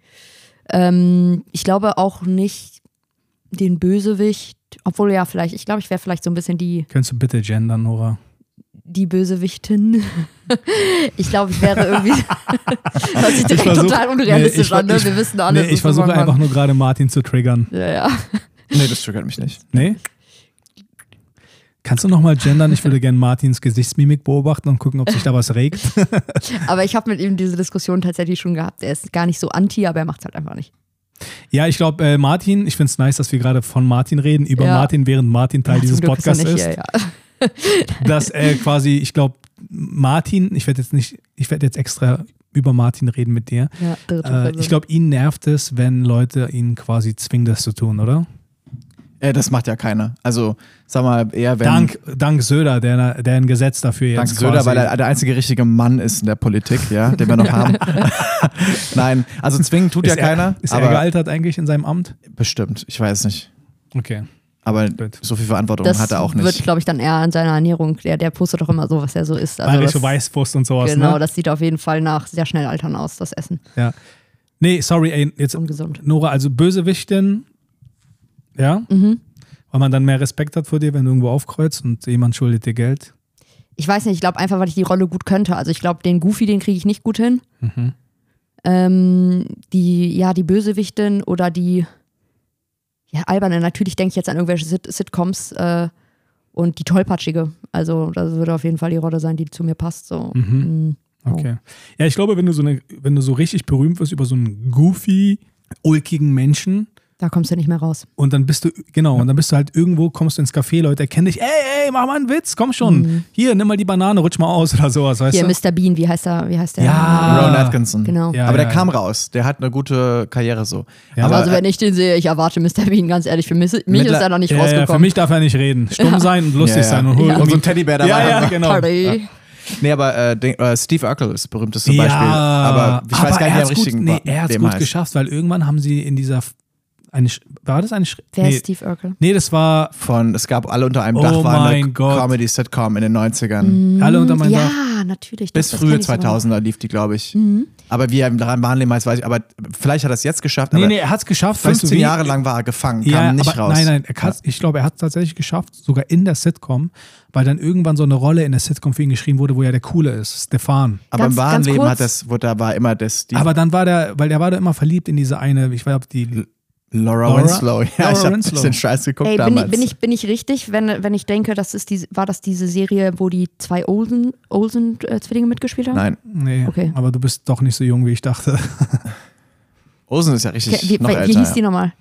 Ähm, ich glaube auch nicht den Bösewicht. Obwohl ja, vielleicht, ich glaube, ich wäre vielleicht so ein bisschen die. Könntest du bitte gendern, Nora? die Bösewichtin. ich glaube, ich wäre irgendwie. hört sich direkt versuch, total unrealistisch nee, an, ne? Wir wissen alle. Nee, ich versuche einfach nur gerade Martin zu triggern. Ja, ja. Nee, das triggert mich nicht. Nee? Kannst du nochmal gendern? Ich würde gerne Martins Gesichtsmimik beobachten und gucken, ob sich da was regt. aber ich habe mit ihm diese Diskussion tatsächlich schon gehabt. Er ist gar nicht so anti, aber er macht es halt einfach nicht. Ja, ich glaube, äh, Martin, ich finde es nice, dass wir gerade von Martin reden, über ja. Martin, während Martin Teil ja, dieses Podcasts ist. Hier, ja dass äh, quasi, ich glaube, Martin, ich werde jetzt nicht, ich werde jetzt extra über Martin reden mit dir. Ja, äh, ich glaube, ihn nervt es, wenn Leute ihn quasi zwingen, das zu tun, oder? Äh, das macht ja keiner. Also, sag mal, eher wenn. Dank, dank Söder, der, der ein Gesetz dafür jetzt. Dank Söder, weil er der einzige richtige Mann ist in der Politik, ja, den wir noch haben. Nein, also zwingen tut ist ja er, keiner. Ist er gealtert eigentlich in seinem Amt? Bestimmt, ich weiß nicht. Okay. Aber so viel Verantwortung das hat er auch nicht. Das wird, glaube ich, dann eher an seiner Ernährung. Der, der postet doch immer so, was er so isst. Also Bayerische Weißwurst und sowas. Genau, ne? das sieht auf jeden Fall nach sehr schnell altern aus, das Essen. Ja. Nee, sorry, ey, jetzt. Ungesund. Nora, also Bösewichtin, ja? Mhm. Weil man dann mehr Respekt hat vor dir, wenn du irgendwo aufkreuzt und jemand schuldet dir Geld. Ich weiß nicht, ich glaube einfach, weil ich die Rolle gut könnte. Also ich glaube, den Goofy, den kriege ich nicht gut hin. Mhm. Ähm, die, ja, die Bösewichtin oder die ja, alberne. Natürlich denke ich jetzt an irgendwelche Sit Sitcoms äh, und die tollpatschige. Also, das würde auf jeden Fall die Rolle sein, die zu mir passt. So. Mhm. mhm. Okay. Ja, ich glaube, wenn du so eine, wenn du so richtig berühmt wirst über so einen goofy, ulkigen Menschen, da kommst du nicht mehr raus. Und dann bist du, genau, und dann bist du halt irgendwo, kommst du ins Café, Leute erkennen dich, ey, ey, mach mal einen Witz, komm schon. Mhm. Hier, nimm mal die Banane, rutsch mal aus oder sowas, weißt Hier, du? Mr. Bean, wie heißt der? Wie heißt der? Ja. Ron Atkinson. Genau. Ja, Aber der kam raus, der hat eine gute Karriere so. Ja. Aber also wenn ich den sehe, ich erwarte Mr. Bean, ganz ehrlich, für mich, mich ist er noch nicht rausgekommen. für mich darf er nicht reden. Stumm sein und lustig sein. Und, und so ein Teddybär dabei. Ja, ja, genau. Nee, aber äh, denk, äh, Steve Urkel ist das berühmteste Beispiel. Aber ich aber weiß gar nicht, wie er richtig nee, er hat es gut heißt. geschafft, weil irgendwann haben sie in dieser eine, war das eine Wer nee, ist Steve Urkel? Nee, das war von, es gab alle unter einem oh Dach, war eine Comedy-Sitcom in den 90ern. Mhm. Alle unter meinem ja, Dach. Ja, natürlich. Bis frühe 2000er lief die, glaube ich. Mhm. Aber wie er im Wahnleben heißt, weiß ich, aber vielleicht hat er es jetzt geschafft. Nee, nee, er hat es geschafft. 15 weißt du, Jahre lang war er gefangen, ja, kam nicht aber, raus. Nein, nein, er ja. ich glaube, er hat es tatsächlich geschafft, sogar in der Sitcom, weil dann irgendwann so eine Rolle in der Sitcom für ihn geschrieben wurde, wo er der Coole ist, Stefan. Aber ganz, im wahren Leben hat das, wo da war immer das. aber dann war der, weil der war da immer verliebt in diese eine, ich weiß nicht, die Laura, Laura Winslow. Ja, Laura ich habe den Scheiß geguckt Ey, bin damals. Ich, bin, ich, bin ich richtig, wenn, wenn ich denke, das ist die, war das diese Serie, wo die zwei Olsen, Olsen äh, Zwillinge mitgespielt haben? Nein. Nee, okay. aber du bist doch nicht so jung, wie ich dachte. Olsen ist ja richtig okay, wie, noch wie, älter. Wie hieß die nochmal?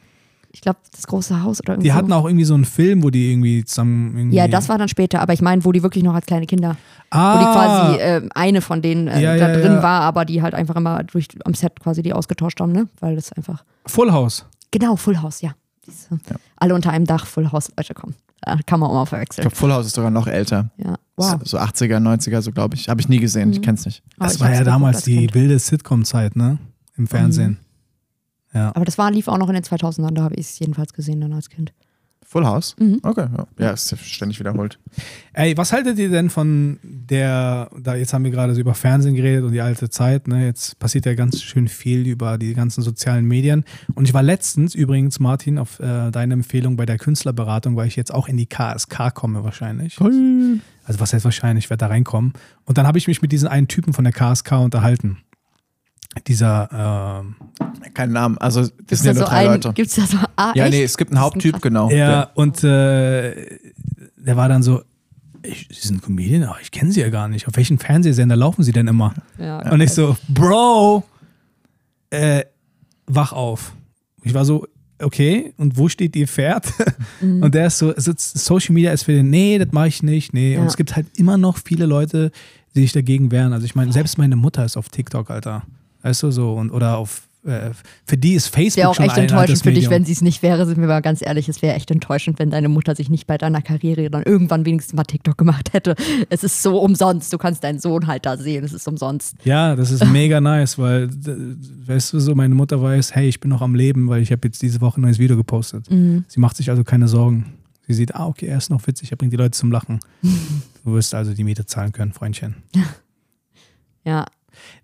Ich glaube, das große Haus oder irgendwie. Die hatten auch irgendwie so einen Film, wo die irgendwie zusammen. Irgendwie ja, das war dann später, aber ich meine, wo die wirklich noch als kleine Kinder. Ah. Wo die quasi äh, eine von denen äh, ja, da ja, drin ja. war, aber die halt einfach immer durch am Set quasi die ausgetauscht haben, ne? Weil das einfach. Full House. Genau, Full House, ja. Ja. Alle unter einem Dach, Full House, Leute kommen. Da kann man auch mal verwechseln. Ich glaube, Full House ist sogar noch älter. Ja. Wow. So 80er, 90er, so glaube ich. Habe ich nie gesehen, mhm. ich kenne es nicht. Das war ja damals die kind. wilde Sitcom-Zeit, ne? Im Fernsehen. Mhm. Ja. Aber das war, lief auch noch in den 2000ern, da habe ich es jedenfalls gesehen dann als Kind. Full House? Mhm. Okay, ja. ja, ist ständig wiederholt. Ey, was haltet ihr denn von der, da jetzt haben wir gerade so über Fernsehen geredet und die alte Zeit, ne? Jetzt passiert ja ganz schön viel über die ganzen sozialen Medien. Und ich war letztens übrigens, Martin, auf äh, deine Empfehlung bei der Künstlerberatung, weil ich jetzt auch in die KSK komme wahrscheinlich. Cool. Also was heißt wahrscheinlich, ich werde da reinkommen. Und dann habe ich mich mit diesen einen Typen von der KSK unterhalten dieser äh, keinen Namen, also das gibt's sind ja nur drei ein, Leute. Gibt's da so ah, Ja, echt? nee, es gibt einen Haupttyp, genau. Ja, ja. und äh, der war dann so, ich, Sie sind Comedian, aber ich kenne Sie ja gar nicht. Auf welchen Fernsehsender laufen Sie denn immer? Ja, und ich so, Bro, äh, wach auf. Ich war so, okay, und wo steht ihr Pferd? Mhm. Und der ist so, Social Media ist für den, nee, das mache ich nicht, nee. Ja. Und es gibt halt immer noch viele Leute, die sich dagegen wehren. Also ich meine, selbst meine Mutter ist auf TikTok, Alter. Weißt du so, und oder auf äh, für die ist Facebook wäre auch schon echt enttäuschend für dich, wenn sie es nicht wäre, sind wir mal ganz ehrlich. Es wäre echt enttäuschend, wenn deine Mutter sich nicht bei deiner Karriere dann irgendwann wenigstens mal TikTok gemacht hätte. Es ist so umsonst. Du kannst deinen Sohn halt da sehen. Es ist umsonst. Ja, das ist mega nice, weil, weißt du, so meine Mutter weiß, hey, ich bin noch am Leben, weil ich habe jetzt diese Woche ein neues Video gepostet. Mhm. Sie macht sich also keine Sorgen. Sie sieht, ah, okay, er ist noch witzig, er bringt die Leute zum Lachen. du wirst also die Miete zahlen können, Freundchen. Ja.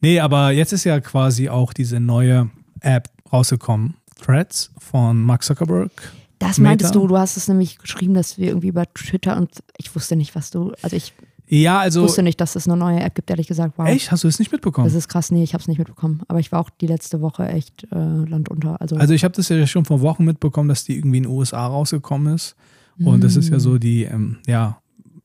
Nee, aber jetzt ist ja quasi auch diese neue App rausgekommen. Threads von Mark Zuckerberg. Das meintest Meta. du, du hast es nämlich geschrieben, dass wir irgendwie über Twitter und ich wusste nicht, was du, also ich ja, also, wusste nicht, dass es eine neue App gibt, ehrlich gesagt. Wow. Echt? Hast du es nicht mitbekommen? Das ist krass, nee, ich habe es nicht mitbekommen. Aber ich war auch die letzte Woche echt äh, landunter. Also, also ich habe das ja schon vor Wochen mitbekommen, dass die irgendwie in den USA rausgekommen ist. Und mm. das ist ja so die, ähm, ja,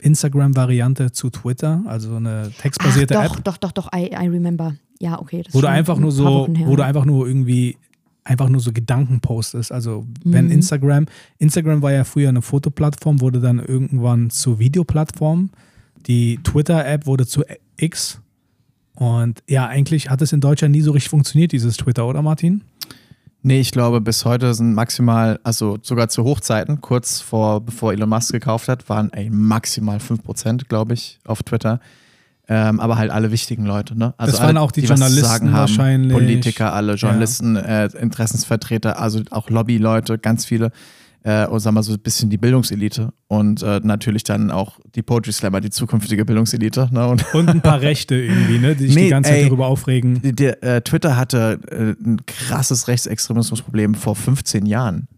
Instagram-Variante zu Twitter, also eine textbasierte Ach, doch, App. Doch, doch, doch, I, I remember. Ja, okay. Das wo du einfach nur so, du einfach nur irgendwie einfach nur so Gedanken postest. Also wenn mhm. Instagram, Instagram war ja früher eine Fotoplattform, wurde dann irgendwann zur Videoplattform. Die Twitter-App wurde zu X. Und ja, eigentlich hat es in Deutschland nie so richtig funktioniert, dieses Twitter, oder Martin? Nee, ich glaube, bis heute sind maximal, also sogar zu Hochzeiten, kurz vor, bevor Elon Musk gekauft hat, waren ey, maximal 5%, glaube ich, auf Twitter. Ähm, aber halt alle wichtigen Leute, ne? Also das waren alle, auch die, die Journalisten wahrscheinlich. Politiker, alle Journalisten, ja. äh, Interessensvertreter, also auch Lobbyleute, ganz viele. Äh, und sagen wir so ein bisschen die Bildungselite und äh, natürlich dann auch die Poetry Slammer, die zukünftige Bildungselite. Ne? Und, und, ein paar Rechte irgendwie, ne? die sich nee, die ganze Zeit ey, darüber aufregen. Der, äh, Twitter hatte äh, ein krasses Rechtsextremismusproblem vor 15 Jahren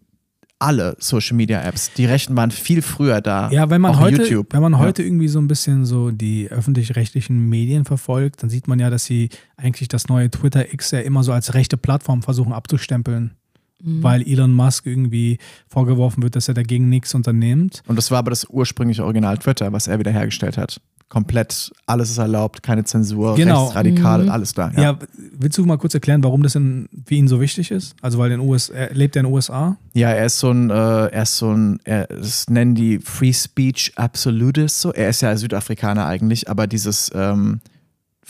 alle Social Media Apps. Die Rechten waren viel früher da. Ja, wenn man heute, YouTube. wenn man heute ja. irgendwie so ein bisschen so die öffentlich-rechtlichen Medien verfolgt, dann sieht man ja, dass sie eigentlich das neue Twitter X ja immer so als rechte Plattform versuchen abzustempeln. Mhm. Weil Elon Musk irgendwie vorgeworfen wird, dass er dagegen nichts unternimmt. Und das war aber das ursprüngliche Original Twitter, was er wieder hergestellt hat komplett, alles ist erlaubt, keine Zensur, genau. rechtsradikal, mhm. alles da. Ja. ja. willst du mal kurz erklären, warum das in, für ihn so wichtig ist? Also weil in US, er lebt er in den USA? Ja, er ist so ein, äh, er ist so ein, er, das nennen die Free Speech Absolutist, so. Er ist ja Südafrikaner eigentlich, aber dieses ähm,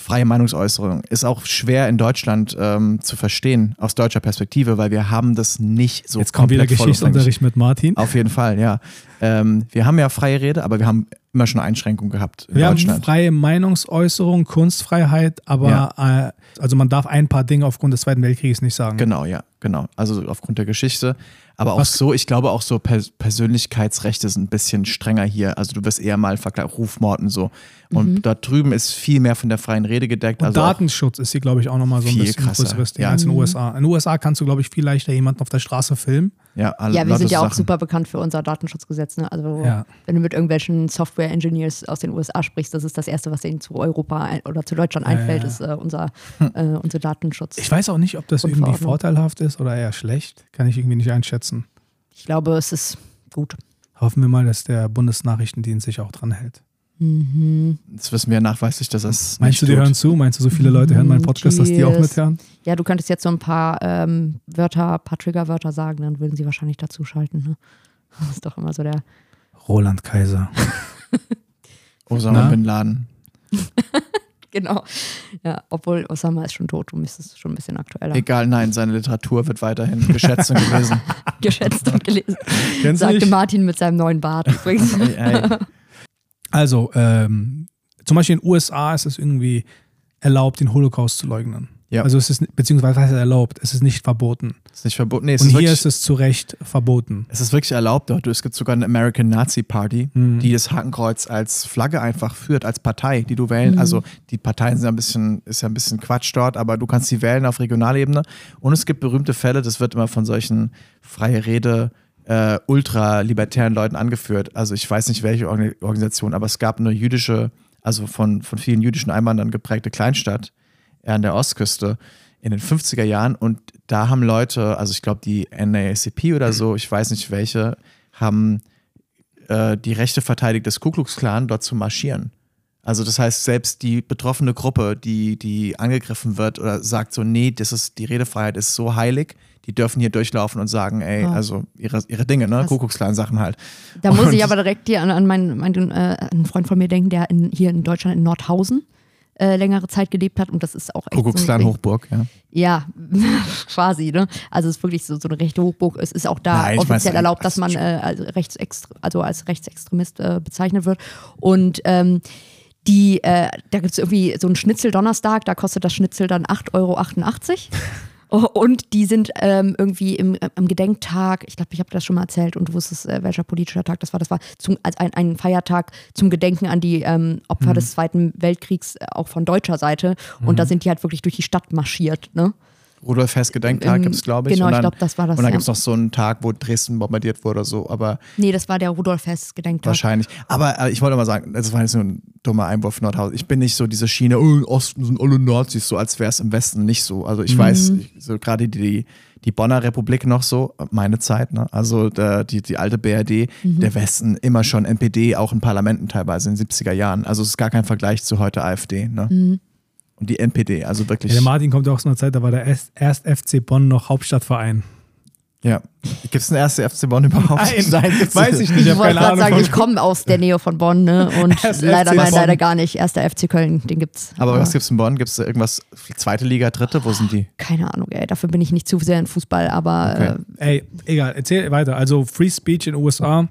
freie Meinungsäußerung ist auch schwer in Deutschland ähm, zu verstehen aus deutscher Perspektive, weil wir haben das nicht so Jetzt kommt wieder Geschichtsunterricht mit Martin. Auf jeden Fall, ja. Ähm, wir haben ja freie Rede, aber wir haben immer schon Einschränkungen gehabt in wir Deutschland. haben freie Meinungsäußerung, Kunstfreiheit, aber ja. äh, also man darf ein paar Dinge aufgrund des Zweiten Weltkrieges nicht sagen. Genau, ja, genau. Also aufgrund der Geschichte. Aber auch Was? so, ich glaube auch so Persönlichkeitsrechte sind ein bisschen strenger hier. Also du wirst eher mal verklagt, Rufmord und so. Und mhm. da drüben ist viel mehr von der freien Rede gedeckt. Und also Datenschutz ist hier, glaube ich, auch nochmal so ein bisschen krasser. größeres Ding ja. als in den USA. In den USA kannst du, glaube ich, viel leichter jemanden auf der Straße filmen. Ja, alle, ja wir sind ja auch Sachen. super bekannt für unser Datenschutzgesetz. Ne? Also ja. wenn du mit irgendwelchen Software-Engineers aus den USA sprichst, das ist das Erste, was ihnen zu Europa oder zu Deutschland einfällt, ja, ist äh, unser, hm. äh, unser Datenschutz. Ich weiß auch nicht, ob das irgendwie vorteilhaft ist oder eher schlecht. Kann ich irgendwie nicht einschätzen. Ich glaube, es ist gut. Hoffen wir mal, dass der Bundesnachrichtendienst sich auch dran hält. Mhm. Das wissen wir nachweislich, dass das. Meinst du, die tut. hören zu? Meinst du, so viele Leute hören meinen Podcast, Cheers. dass die auch mithören? Ja, du könntest jetzt so ein paar ähm, Wörter, ein paar Triggerwörter sagen, dann würden sie wahrscheinlich dazu schalten. Ne? Das ist doch immer so der. Roland Kaiser. Osama Bin Laden. genau. Ja, obwohl Osama ist schon tot, du müsstest schon ein bisschen aktueller. Egal, nein, seine Literatur wird weiterhin geschätzt und gelesen. geschätzt und gelesen. Kennst Sagte nicht? Martin mit seinem neuen Bart übrigens. ey, ey. Also, ähm, zum Beispiel in den USA ist es irgendwie erlaubt, den Holocaust zu leugnen. Ja. Also es ist, beziehungsweise heißt es erlaubt, es ist nicht verboten. Es ist nicht verboten. Nee, es Und ist hier wirklich, ist es zu Recht verboten. Es ist wirklich erlaubt dort. Es gibt sogar eine American Nazi Party, mhm. die das Hakenkreuz als Flagge einfach führt, als Partei, die du wählen. Mhm. Also die Parteien sind ein bisschen, ist ja ein bisschen Quatsch dort, aber du kannst sie wählen auf Regionalebene. Und es gibt berühmte Fälle, das wird immer von solchen freie Rede äh, ultralibertären Leuten angeführt. Also ich weiß nicht welche Organisation, aber es gab eine jüdische, also von, von vielen jüdischen Einwanderern geprägte Kleinstadt an der Ostküste in den 50er Jahren und da haben Leute, also ich glaube die NAACP oder so, ich weiß nicht welche, haben äh, die Rechte verteidigt des Ku Klux Klan dort zu marschieren. Also das heißt, selbst die betroffene Gruppe, die, die angegriffen wird oder sagt so, nee, das ist, die Redefreiheit ist so heilig, die dürfen hier durchlaufen und sagen, ey, oh. also ihre, ihre Dinge, ne? Kuckucksklan-Sachen halt. Da muss ich aber direkt hier an, an meinen, meinen äh, einen Freund von mir denken, der in, hier in Deutschland in Nordhausen äh, längere Zeit gelebt hat und das ist auch echt Kuckucksklan so Hochburg, ja. Ja, quasi, ne? Also es ist wirklich so, so eine rechte Hochburg. Es ist auch da Nein, offiziell weiß, erlaubt, dass man äh, als, Rechtsextre also als Rechtsextremist äh, bezeichnet wird. Und ähm, die, äh, da gibt es irgendwie so einen Schnitzel Donnerstag, da kostet das Schnitzel dann 8,88 Euro. Und die sind ähm, irgendwie im, im, Gedenktag, ich glaube, ich habe das schon mal erzählt und du wusstest, äh, welcher politischer Tag das war. Das war zum, als ein, ein Feiertag zum Gedenken an die ähm, Opfer mhm. des Zweiten Weltkriegs, äh, auch von deutscher Seite. Und mhm. da sind die halt wirklich durch die Stadt marschiert. Ne? Rudolf Hess Gedenktag gibt es, glaube ich. Genau, ich glaube, das war das. Und dann gibt es noch so einen Tag, wo Dresden bombardiert wurde oder so. Aber nee, das war der Rudolf Hess Gedenktag. Wahrscheinlich. Aber äh, ich wollte mal sagen, das war jetzt nur ein dummer Einwurf Nordhausen. Ich bin nicht so diese Schiene, oh, im Osten sind alle Nazis, so als wäre es im Westen nicht so. Also ich mhm. weiß, so gerade die, die Bonner Republik noch so, meine Zeit, ne? also der, die, die alte BRD, mhm. der Westen immer schon NPD, auch in Parlamenten teilweise in den 70er Jahren. Also es ist gar kein Vergleich zu heute AfD. Ne? Mhm und die NPD, also wirklich. Ja, der Martin kommt ja auch aus einer Zeit, da war der erst FC Bonn noch Hauptstadtverein. Ja. Gibt es einen ersten FC Bonn überhaupt? Nein, nein weiß ich nicht. Ich, ich wollte gerade sagen, ich komme aus der Nähe von Bonn ne? und leider, nein, leider gar nicht. Erster FC Köln, den gibt's. Aber ja. was gibt es in Bonn? Gibt es irgendwas, zweite Liga, dritte? Wo sind die? Keine Ahnung, ey. Dafür bin ich nicht zu sehr in Fußball, aber. Okay. Äh, ey, egal, erzähl weiter. Also Free Speech in den USA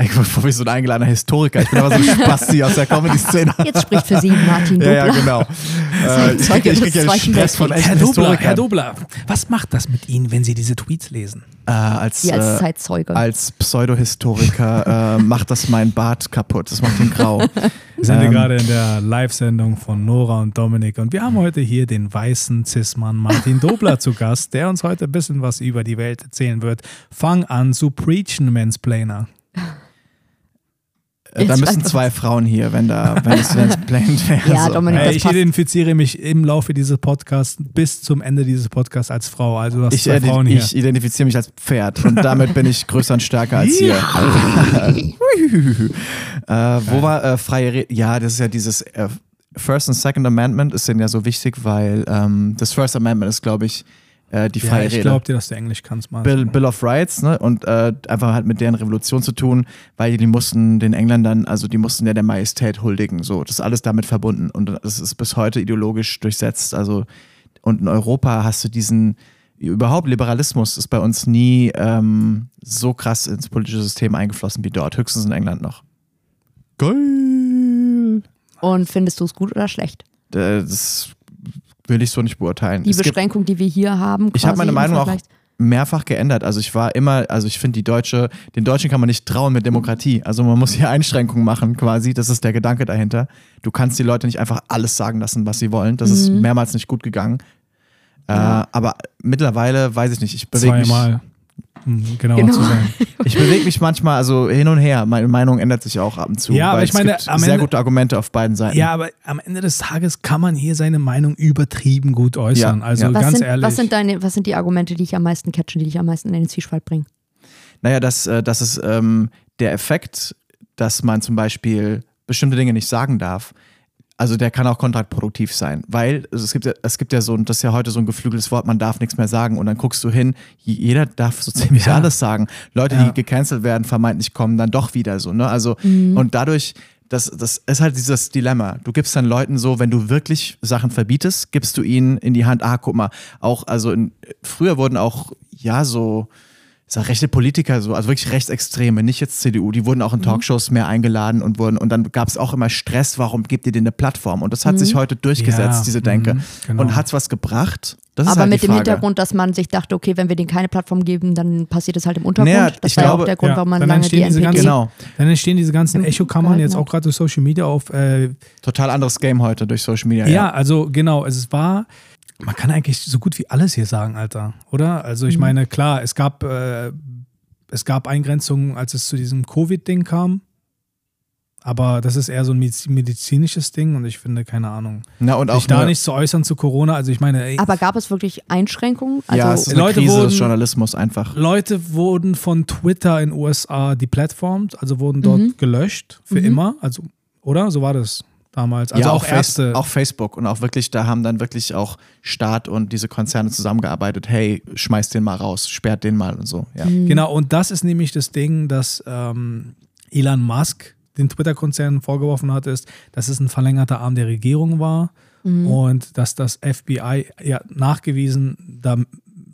ich bin wie so ein eingeladener Historiker. Ich bin aber so ein Spasti aus der Comedy-Szene. Jetzt spricht für Sie Martin Dobler. Ja, ja genau. Äh, ich kriege krieg ja Stress von Herr Dobler, Herr Dobler, was macht das mit Ihnen, wenn Sie diese Tweets lesen? Äh, als, Sie als äh, Zeitzeuge. Als Pseudohistoriker äh, macht das mein Bart kaputt. Das macht ihn grau. Wir sind ähm, gerade in der Live-Sendung von Nora und Dominik und wir haben heute hier den weißen Cis-Mann Martin Dobler zu Gast, der uns heute ein bisschen was über die Welt erzählen wird. Fang an zu preachen, Mansplainer. Äh, da müssen zwei Frauen hier, wenn da, wenn es Planet wäre. Ja, so. Dominik, hey, ich identifiziere mich im Laufe dieses Podcasts bis zum Ende dieses Podcasts als Frau. Also du hast ich, zwei Frauen hier. Ich identifiziere mich als Pferd und damit bin ich größer und stärker als ihr. äh, wo war äh, freie Rede? Ja, das ist ja dieses äh, First und Second Amendment ist denn ja so wichtig, weil ähm, das First Amendment ist, glaube ich, äh, die freie ja, ich glaube dir, dass du Englisch kannst. Mal. Bill, Bill of Rights ne? und äh, einfach halt mit deren Revolution zu tun, weil die mussten den Engländern, also die mussten ja der Majestät huldigen. So, das ist alles damit verbunden und das ist bis heute ideologisch durchsetzt. Also und in Europa hast du diesen überhaupt Liberalismus ist bei uns nie ähm, so krass ins politische System eingeflossen wie dort, höchstens in England noch. Geil. Und findest du es gut oder schlecht? Das will ich so nicht beurteilen. Die es Beschränkung, gibt, die wir hier haben. Ich habe meine Meinung auch mehrfach geändert. Also ich war immer, also ich finde die Deutsche, den Deutschen kann man nicht trauen mit Demokratie. Also man muss hier Einschränkungen machen quasi. Das ist der Gedanke dahinter. Du kannst die Leute nicht einfach alles sagen lassen, was sie wollen. Das mhm. ist mehrmals nicht gut gegangen. Ja. Äh, aber mittlerweile weiß ich nicht. Ich bewege mich. Zweimal genauer genau. zu sein. Ich bewege mich manchmal also hin und her. Meine Meinung ändert sich auch ab und zu. Ja, aber ich meine, es gibt sehr Ende, gute Argumente auf beiden Seiten. Ja, aber am Ende des Tages kann man hier seine Meinung übertrieben gut äußern. Ja, also ja. ganz sind, ehrlich. Was sind, deine, was sind die Argumente, die ich am meisten catchen, die dich am meisten in den Zwiespalt bringen? Naja, das, äh, das ist ähm, der Effekt, dass man zum Beispiel bestimmte Dinge nicht sagen darf also der kann auch kontraproduktiv sein, weil also es gibt ja, es gibt ja so, das ist ja heute so ein geflügeltes Wort, man darf nichts mehr sagen und dann guckst du hin, jeder darf so ziemlich ja. alles sagen. Leute, ja. die gecancelt werden, vermeintlich kommen dann doch wieder so, ne? Also mhm. und dadurch das, das ist halt dieses Dilemma. Du gibst dann Leuten so, wenn du wirklich Sachen verbietest, gibst du ihnen in die Hand, ah, guck mal, auch, also in, früher wurden auch, ja, so, sag, rechte Politiker, so, also wirklich Rechtsextreme, nicht jetzt CDU, die wurden auch in mhm. Talkshows mehr eingeladen und wurden, und dann gab es auch immer Stress, warum gebt ihr denen eine Plattform? Und das hat mhm. sich heute durchgesetzt, ja, diese Denke. Mhm, genau. Und hat es was gebracht? Aber halt mit dem Hintergrund, dass man sich dachte, okay, wenn wir denen keine Plattform geben, dann passiert es halt im Untergrund. Naja, das war ja auch der Grund, warum man lange die NPD ganzen, genau. Dann entstehen diese ganzen Echo-Kammern jetzt auch gerade durch Social Media auf. Äh, Total anderes Game heute durch Social Media. Ja, ja, also genau, es war man kann eigentlich so gut wie alles hier sagen, Alter, oder? Also ich mhm. meine, klar, es gab äh, es gab Eingrenzungen, als es zu diesem Covid-Ding kam. Aber das ist eher so ein medizinisches Ding und ich finde, keine Ahnung. Na, und auch sich da nicht zu äußern zu Corona, also ich meine. Ey, aber gab es wirklich Einschränkungen? Also ja, es ist eine Leute Krise wurden, des Journalismus einfach. Leute wurden von Twitter in USA deplatformt, also wurden dort mhm. gelöscht für mhm. immer. Also, oder? So war das. Damals. Also ja, auch, auch Ärzte. Auch Facebook und auch wirklich, da haben dann wirklich auch Staat und diese Konzerne zusammengearbeitet. Hey, schmeißt den mal raus, sperrt den mal und so. Ja. Mhm. Genau, und das ist nämlich das Ding, dass ähm, Elon Musk den Twitter-Konzernen vorgeworfen hat, ist, dass es ein verlängerter Arm der Regierung war mhm. und dass das FBI ja nachgewiesen da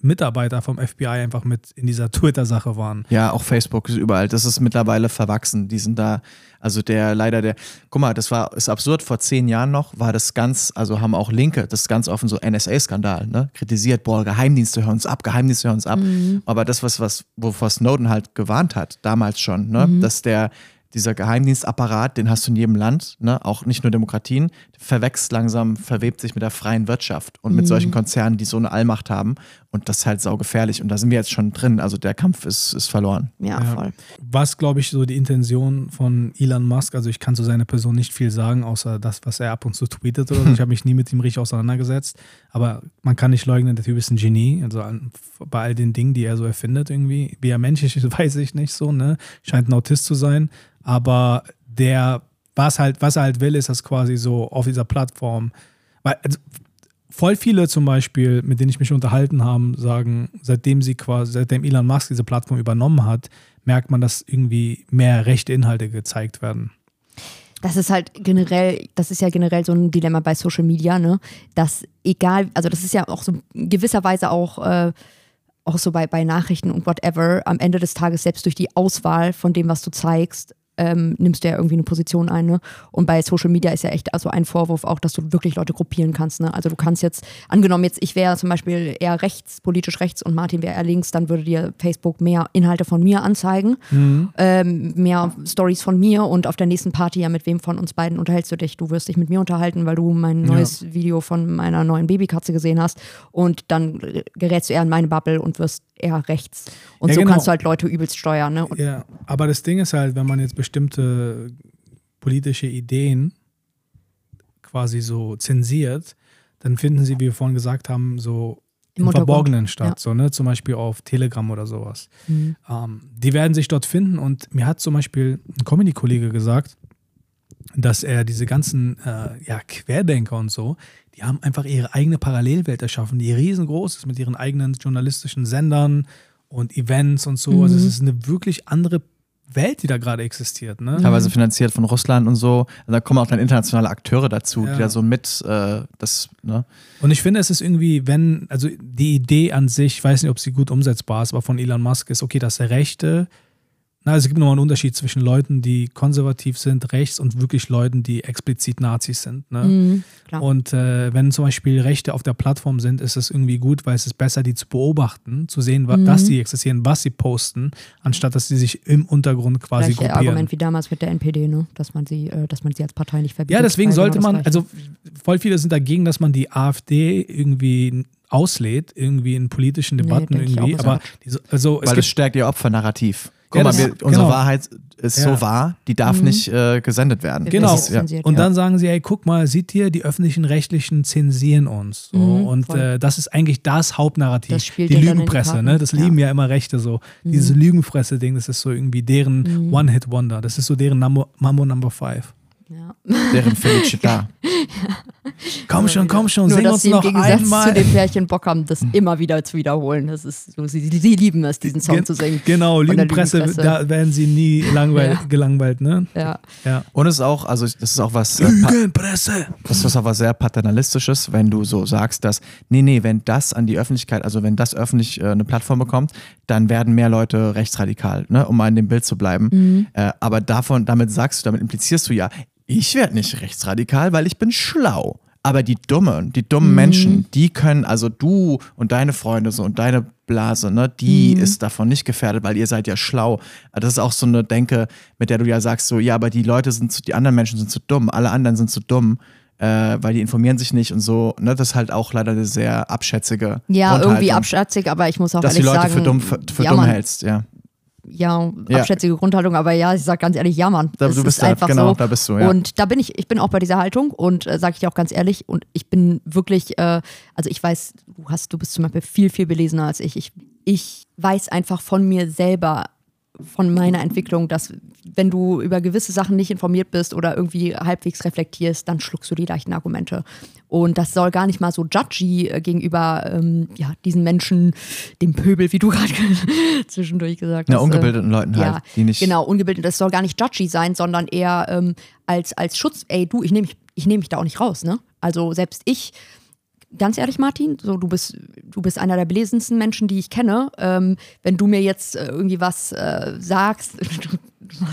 Mitarbeiter vom FBI einfach mit in dieser Twitter-Sache waren. Ja, auch Facebook ist überall. Das ist mittlerweile verwachsen. Die sind da, also der leider der, guck mal, das war ist absurd. Vor zehn Jahren noch war das ganz, also haben auch Linke das ist ganz offen so NSA-Skandal, ne? Kritisiert, boah, Geheimdienste hören uns ab, Geheimdienste hören uns ab. Mhm. Aber das was was wovor Snowden halt gewarnt hat, damals schon, ne? Mhm. Dass der dieser Geheimdienstapparat, den hast du in jedem Land, ne? auch nicht nur Demokratien, verwächst langsam, verwebt sich mit der freien Wirtschaft und mit mhm. solchen Konzernen, die so eine Allmacht haben. Und das ist halt saugefährlich. Und da sind wir jetzt schon drin. Also der Kampf ist, ist verloren. Ja, ja. voll. Was, glaube ich, so die Intention von Elon Musk, also ich kann zu seiner Person nicht viel sagen, außer das, was er ab und zu tweetet oder so. Ich habe mich nie mit ihm richtig auseinandergesetzt. Aber man kann nicht leugnen, der Typ ist ein Genie. Also bei all den Dingen, die er so erfindet irgendwie. Wie er menschlich ist, weiß ich nicht so, ne? Scheint ein Autist zu sein. Aber der, was halt, was er halt will, ist das quasi so auf dieser Plattform. Weil also, voll viele zum Beispiel, mit denen ich mich unterhalten habe, sagen, seitdem sie quasi, seitdem Elon Musk diese Plattform übernommen hat, merkt man, dass irgendwie mehr rechte Inhalte gezeigt werden. Das ist halt generell, das ist ja generell so ein Dilemma bei Social Media, ne? Dass egal, also das ist ja auch so in gewisser Weise auch äh, auch so bei, bei Nachrichten und whatever, am Ende des Tages selbst durch die Auswahl von dem, was du zeigst, ähm, nimmst du ja irgendwie eine Position ein. Ne? Und bei Social Media ist ja echt also ein Vorwurf auch, dass du wirklich Leute gruppieren kannst. Ne? Also du kannst jetzt, angenommen jetzt, ich wäre zum Beispiel eher rechts, politisch rechts und Martin wäre eher links, dann würde dir Facebook mehr Inhalte von mir anzeigen, mhm. ähm, mehr Stories von mir und auf der nächsten Party ja mit wem von uns beiden unterhältst du dich. Du wirst dich mit mir unterhalten, weil du mein neues ja. Video von meiner neuen Babykatze gesehen hast und dann gerätst du eher in meine Bubble und wirst eher rechts. Und ja, so genau. kannst du halt Leute übelst steuern. Ne? ja, aber das Ding ist halt, wenn man jetzt bestimmte politische Ideen quasi so zensiert, dann finden sie, wie wir vorhin gesagt haben, so im, im Verborgenen statt, ja. so, ne? zum Beispiel auf Telegram oder sowas. Mhm. Ähm, die werden sich dort finden und mir hat zum Beispiel ein Comedy-Kollege gesagt, dass er diese ganzen äh, ja, Querdenker und so, die haben einfach ihre eigene Parallelwelt erschaffen, die riesengroß ist mit ihren eigenen journalistischen Sendern und Events und so. Mhm. Also es ist eine wirklich andere Welt, die da gerade existiert. Ne? Teilweise finanziert von Russland und so. Also da kommen auch dann internationale Akteure dazu, ja. die da so mit äh, das. Ne? Und ich finde, es ist irgendwie, wenn, also die Idee an sich, ich weiß nicht, ob sie gut umsetzbar ist, aber von Elon Musk ist, okay, dass der Rechte na, also es gibt nochmal einen Unterschied zwischen Leuten, die konservativ sind, rechts und wirklich Leuten, die explizit Nazis sind. Ne? Mhm, und äh, wenn zum Beispiel Rechte auf der Plattform sind, ist es irgendwie gut, weil es ist besser, die zu beobachten, zu sehen, mhm. dass die existieren, was sie posten, anstatt dass sie sich im Untergrund quasi Gleiche gruppieren. Argument wie damals mit der NPD, ne? dass, man sie, äh, dass man sie als Partei nicht verbietet. Ja, deswegen sollte man, also voll viele sind dagegen, dass man die AfD irgendwie auslädt, irgendwie in politischen Debatten nee, irgendwie. Aber diese, also, Weil es, es stärkt ihr Opfernarrativ. Guck ja, mal, wir, unsere genau. Wahrheit ist ja. so wahr, die darf mhm. nicht äh, gesendet werden. Genau. Ist, ja. Und dann sagen sie, ey, guck mal, seht ihr, die öffentlichen Rechtlichen zensieren uns. So. Mhm, und äh, das ist eigentlich das Hauptnarrativ. Das die Lügenpresse, ne? Das lieben ja immer Rechte so. Mhm. Dieses Lügenpresse-Ding, das ist so irgendwie deren mhm. One-Hit-Wonder. Das ist so deren Mambo Number Five. Ja. Deren Felicita. ja. Komm schon, komm schon, Nur, sing uns noch einmal. Dass sie im Gegensatz zu den Pärchen Bock haben, das hm. immer wieder zu wiederholen. Das ist so, sie, sie lieben es, diesen Song Gen zu singen. Genau, Lügenpresse, Lügenpresse, da werden sie nie langweil, ja. gelangweilt, ne? Ja. ja. Und es ist auch, also das ist auch was. Äh, Lügenpresse! Das ist auch was sehr paternalistisches, wenn du so sagst, dass, nee, nee, wenn das an die Öffentlichkeit, also wenn das öffentlich äh, eine Plattform bekommt, dann werden mehr Leute rechtsradikal, ne, um mal in dem Bild zu bleiben. Mhm. Äh, aber davon, damit sagst du, damit implizierst du ja, ich werde nicht rechtsradikal, weil ich bin schlau. Aber die Dummen, die dummen mhm. Menschen, die können, also du und deine Freunde so und deine Blase, ne, die mhm. ist davon nicht gefährdet, weil ihr seid ja schlau. Das ist auch so eine Denke, mit der du ja sagst, so, ja, aber die Leute sind zu, die anderen Menschen sind zu dumm, alle anderen sind zu dumm. Äh, weil die informieren sich nicht und so. Ne, das ist halt auch leider eine sehr abschätzige. Ja, irgendwie abschätzig, aber ich muss auch dass ehrlich sagen, dass du Leute für dumm, für, für ja, dumm hältst, ja ja, abschätzige ja. Grundhaltung, aber ja, ich sag ganz ehrlich, ja, Mann. Da, du bist da, einfach genau, so. da bist du, ja. Und da bin ich, ich bin auch bei dieser Haltung und äh, sage ich dir auch ganz ehrlich, und ich bin wirklich, äh, also ich weiß, du hast, du bist zum Beispiel viel, viel belesener als ich. Ich, ich weiß einfach von mir selber von meiner Entwicklung, dass wenn du über gewisse Sachen nicht informiert bist oder irgendwie halbwegs reflektierst, dann schluckst du die leichten Argumente. Und das soll gar nicht mal so judgy äh, gegenüber ähm, ja, diesen Menschen, dem Pöbel, wie du gerade zwischendurch gesagt hast. Ja, ungebildeten äh, Leuten halt. Ja, die nicht genau, ungebildet. Das soll gar nicht judgy sein, sondern eher ähm, als, als Schutz. Ey, du, ich nehme mich, nehm mich da auch nicht raus, ne? Also selbst ich ganz ehrlich, Martin, so du bist, du bist einer der belesensten Menschen, die ich kenne. Ähm, wenn du mir jetzt äh, irgendwie was äh, sagst,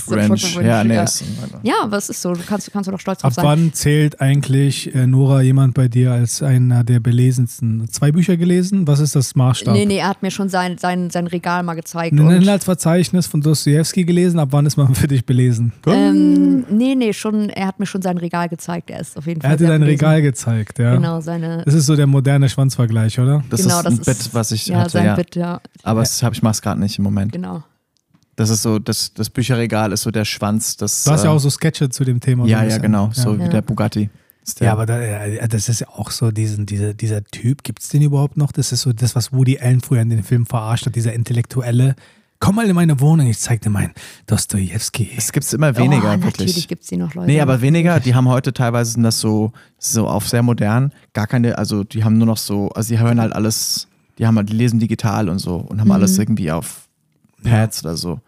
Ranch. Ja, nee, ist, ja, aber es ist so, du kannst, kannst du doch stolz drauf sein. Ab wann zählt eigentlich, äh, Nora, jemand bei dir als einer der belesensten? Zwei Bücher gelesen? Was ist das Maßstab? Nee, nee, er hat mir schon sein, sein, sein Regal mal gezeigt. Ein Inhaltsverzeichnis von Dostoevsky gelesen, ab wann ist man für dich belesen? Ähm, nee, nee, schon, er hat mir schon sein Regal gezeigt, er ist auf jeden Fall Er hat dir dein Regal gezeigt, ja. Genau, seine... Das ist so der moderne Schwanzvergleich, oder? Das genau, ist ein das Bit, was ich ja, hatte, sein ja. Bit, ja. Aber das hab, ich mach's gerade nicht im Moment. Genau. Das ist so, das, das Bücherregal ist so der Schwanz. Das, du hast ja äh, auch so Sketche zu dem Thema. Ja, ja, genau. So ja. wie der Bugatti. Der ja, aber da, das ist ja auch so, diesen, diese, dieser Typ, gibt es den überhaupt noch? Das ist so das, was Woody Allen früher in den Film verarscht hat, dieser Intellektuelle. Komm mal in meine Wohnung, ich zeig dir meinen Dostoevsky. Es gibt immer weniger, oh, wirklich. Natürlich gibt es die noch, Leute. Nee, aber weniger. Die haben heute teilweise sind das so, so auf sehr modern. Gar keine, also die haben nur noch so, also die hören halt alles, die haben halt, die lesen digital und so und haben mhm. alles irgendwie auf Pads ja. oder so.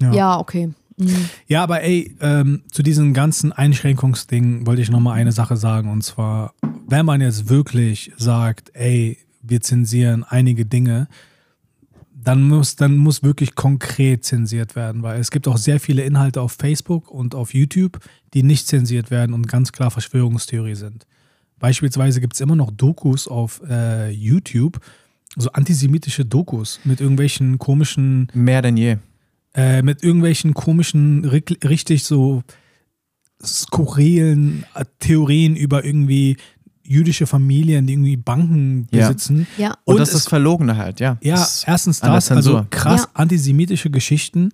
Ja, ja okay. Mhm. Ja, aber ey, ähm, zu diesen ganzen Einschränkungsdingen wollte ich nochmal eine Sache sagen. Und zwar, wenn man jetzt wirklich sagt, ey, wir zensieren einige Dinge, dann muss, dann muss wirklich konkret zensiert werden, weil es gibt auch sehr viele Inhalte auf Facebook und auf YouTube, die nicht zensiert werden und ganz klar Verschwörungstheorie sind. Beispielsweise gibt es immer noch Dokus auf äh, YouTube, so antisemitische Dokus mit irgendwelchen komischen. Mehr denn je. Äh, mit irgendwelchen komischen, richtig so skurrilen äh, Theorien über irgendwie jüdische Familien, die irgendwie Banken besitzen. Ja. ja. Und, und das ist Verlogene halt, ja. Ja, erstens das, also krass ja. antisemitische Geschichten.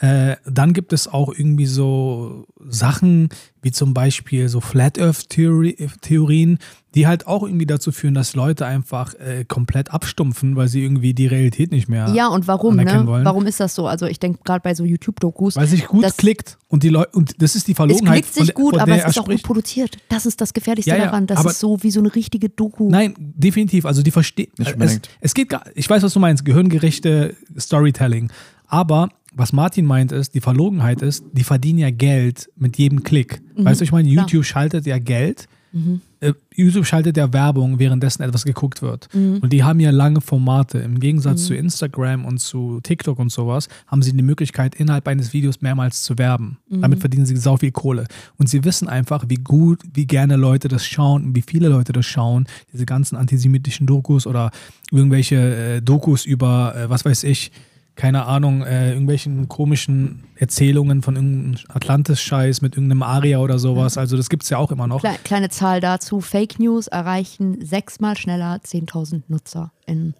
Äh, dann gibt es auch irgendwie so Sachen wie zum Beispiel so Flat Earth Theorien, die halt auch irgendwie dazu führen, dass Leute einfach äh, komplett abstumpfen, weil sie irgendwie die Realität nicht mehr Ja, und warum, ne? Wollen. Warum ist das so? Also ich denke gerade bei so YouTube-Dokus. Weil sich gut klickt und die Leute und das ist die Verlogenheit. Es klickt sich gut, aber es ist auch gut produziert. Das ist das Gefährlichste ja, ja, daran. Das ist so wie so eine richtige Doku. Nein, definitiv. Also die versteht. Es, es geht gar. Ich weiß, was du meinst. Gehirngerechte Storytelling. Aber was Martin meint ist, die Verlogenheit ist, die verdienen ja Geld mit jedem Klick. Mhm. Weißt du, ich meine, YouTube Klar. schaltet ja Geld. Mhm. Äh, YouTube schaltet ja Werbung, währenddessen etwas geguckt wird. Mhm. Und die haben ja lange Formate. Im Gegensatz mhm. zu Instagram und zu TikTok und sowas haben sie die Möglichkeit, innerhalb eines Videos mehrmals zu werben. Mhm. Damit verdienen sie sau viel Kohle. Und sie wissen einfach, wie gut, wie gerne Leute das schauen und wie viele Leute das schauen. Diese ganzen antisemitischen Dokus oder irgendwelche äh, Dokus über, äh, was weiß ich, keine Ahnung, äh, irgendwelchen komischen Erzählungen von irgendeinem Atlantis-Scheiß mit irgendeinem Aria oder sowas. Also das gibt es ja auch immer noch. Kleine Zahl dazu, Fake News erreichen sechsmal schneller 10.000 Nutzer in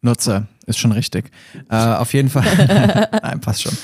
Nutzer, ist schon richtig. Äh, auf jeden Fall. Nein, passt schon.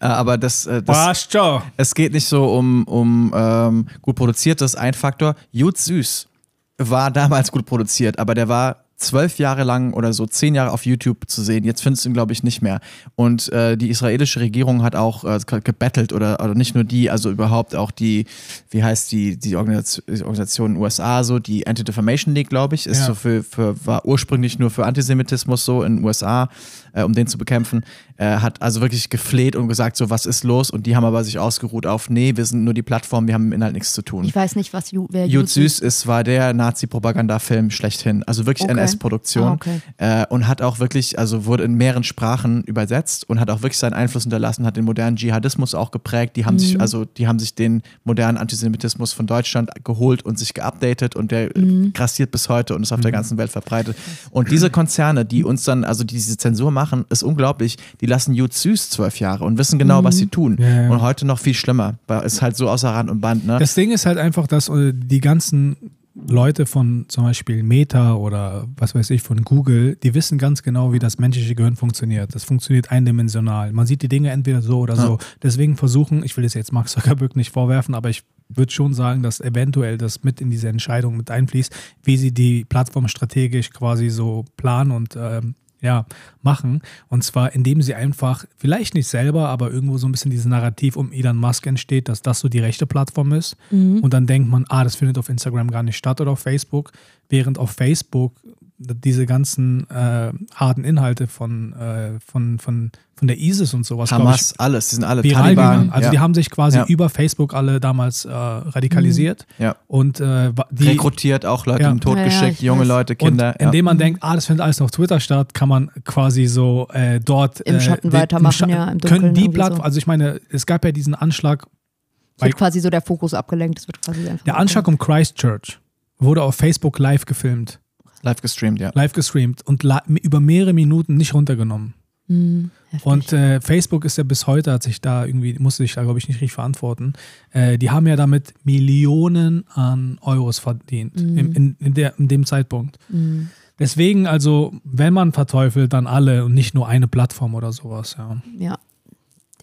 Äh, aber das, äh, das passt schon. es geht nicht so um, um ähm, gut produziert, das ist ein Faktor. Jut Süß war damals gut produziert, aber der war zwölf Jahre lang oder so zehn Jahre auf YouTube zu sehen. Jetzt findest du ihn, glaube ich, nicht mehr. Und äh, die israelische Regierung hat auch äh, gebettelt oder, oder nicht nur die, also überhaupt auch die, wie heißt die, die Organisation, die USA, so die Anti-Defamation League, glaube ich, ist ja. so für, für, war ursprünglich nur für Antisemitismus so in den USA, äh, um den zu bekämpfen. Äh, hat also wirklich gefleht und gesagt, so was ist los? Und die haben aber sich ausgeruht auf, nee, wir sind nur die Plattform, wir haben im Inhalt nichts zu tun. Ich weiß nicht, was Ju, wer Jud Süß ist, war der Nazi-Propaganda-Film schlechthin. Also wirklich okay. NS-Produktion. Ah, okay. äh, und hat auch wirklich, also wurde in mehreren Sprachen übersetzt und hat auch wirklich seinen Einfluss hinterlassen, hat den modernen Dschihadismus auch geprägt. Die haben mhm. sich, also die haben sich den modernen Antisemitismus von Deutschland geholt und sich geupdatet und der mhm. grassiert bis heute und ist auf mhm. der ganzen Welt verbreitet. Und diese Konzerne, die uns dann, also die diese Zensur machen, ist unglaublich. Die lassen Jud süß zwölf Jahre und wissen genau, mhm. was sie tun. Ja, ja. Und heute noch viel schlimmer, weil es halt so außer Rand und Band. Ne? Das Ding ist halt einfach, dass äh, die ganzen Leute von zum Beispiel Meta oder was weiß ich von Google, die wissen ganz genau, wie das menschliche Gehirn funktioniert. Das funktioniert eindimensional. Man sieht die Dinge entweder so oder ja. so. Deswegen versuchen, ich will das jetzt Mark Zuckerberg nicht vorwerfen, aber ich würde schon sagen, dass eventuell das mit in diese Entscheidung mit einfließt, wie sie die Plattform strategisch quasi so planen und ähm, ja, machen. Und zwar, indem sie einfach, vielleicht nicht selber, aber irgendwo so ein bisschen dieses Narrativ um Elon Musk entsteht, dass das so die rechte Plattform ist. Mhm. Und dann denkt man, ah, das findet auf Instagram gar nicht statt oder auf Facebook. Während auf Facebook diese ganzen äh, harten Inhalte von, äh, von, von, von der ISIS und sowas. Hamas, ich, alles, die sind alle Taliban. Also ja. die haben sich quasi ja. über Facebook alle damals äh, radikalisiert mhm. ja. und äh, die, rekrutiert auch Leute ja. totgeschickt, junge weiß. Leute, Kinder. Und indem man denkt, ah, das findet alles auf Twitter statt, kann man quasi so äh, dort im Schatten äh, weitermachen, im Scha ja, im Können die Plattform, so. also ich meine, es gab ja diesen Anschlag. Es wird quasi so der Fokus abgelenkt. Es wird quasi der Anschlag um Christchurch wurde auf Facebook live gefilmt. Live gestreamt, ja. Live gestreamt und über mehrere Minuten nicht runtergenommen. Mhm, und äh, Facebook ist ja bis heute, hat sich da irgendwie, musste sich da, glaube ich, nicht richtig verantworten. Äh, die haben ja damit Millionen an Euros verdient mhm. in, in, in, der, in dem Zeitpunkt. Mhm. Deswegen, also, wenn man verteufelt, dann alle und nicht nur eine Plattform oder sowas, ja. Ja,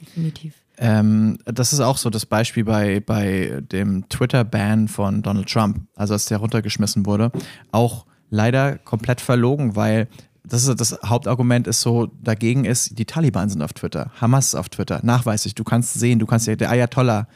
definitiv. Ähm, das ist auch so das Beispiel bei, bei dem Twitter-Ban von Donald Trump, also als der runtergeschmissen wurde. Auch leider komplett verlogen, weil das, ist, das Hauptargument ist so, dagegen ist, die Taliban sind auf Twitter, Hamas ist auf Twitter, nachweislich, du kannst sehen, du kannst ja, der Ayatollah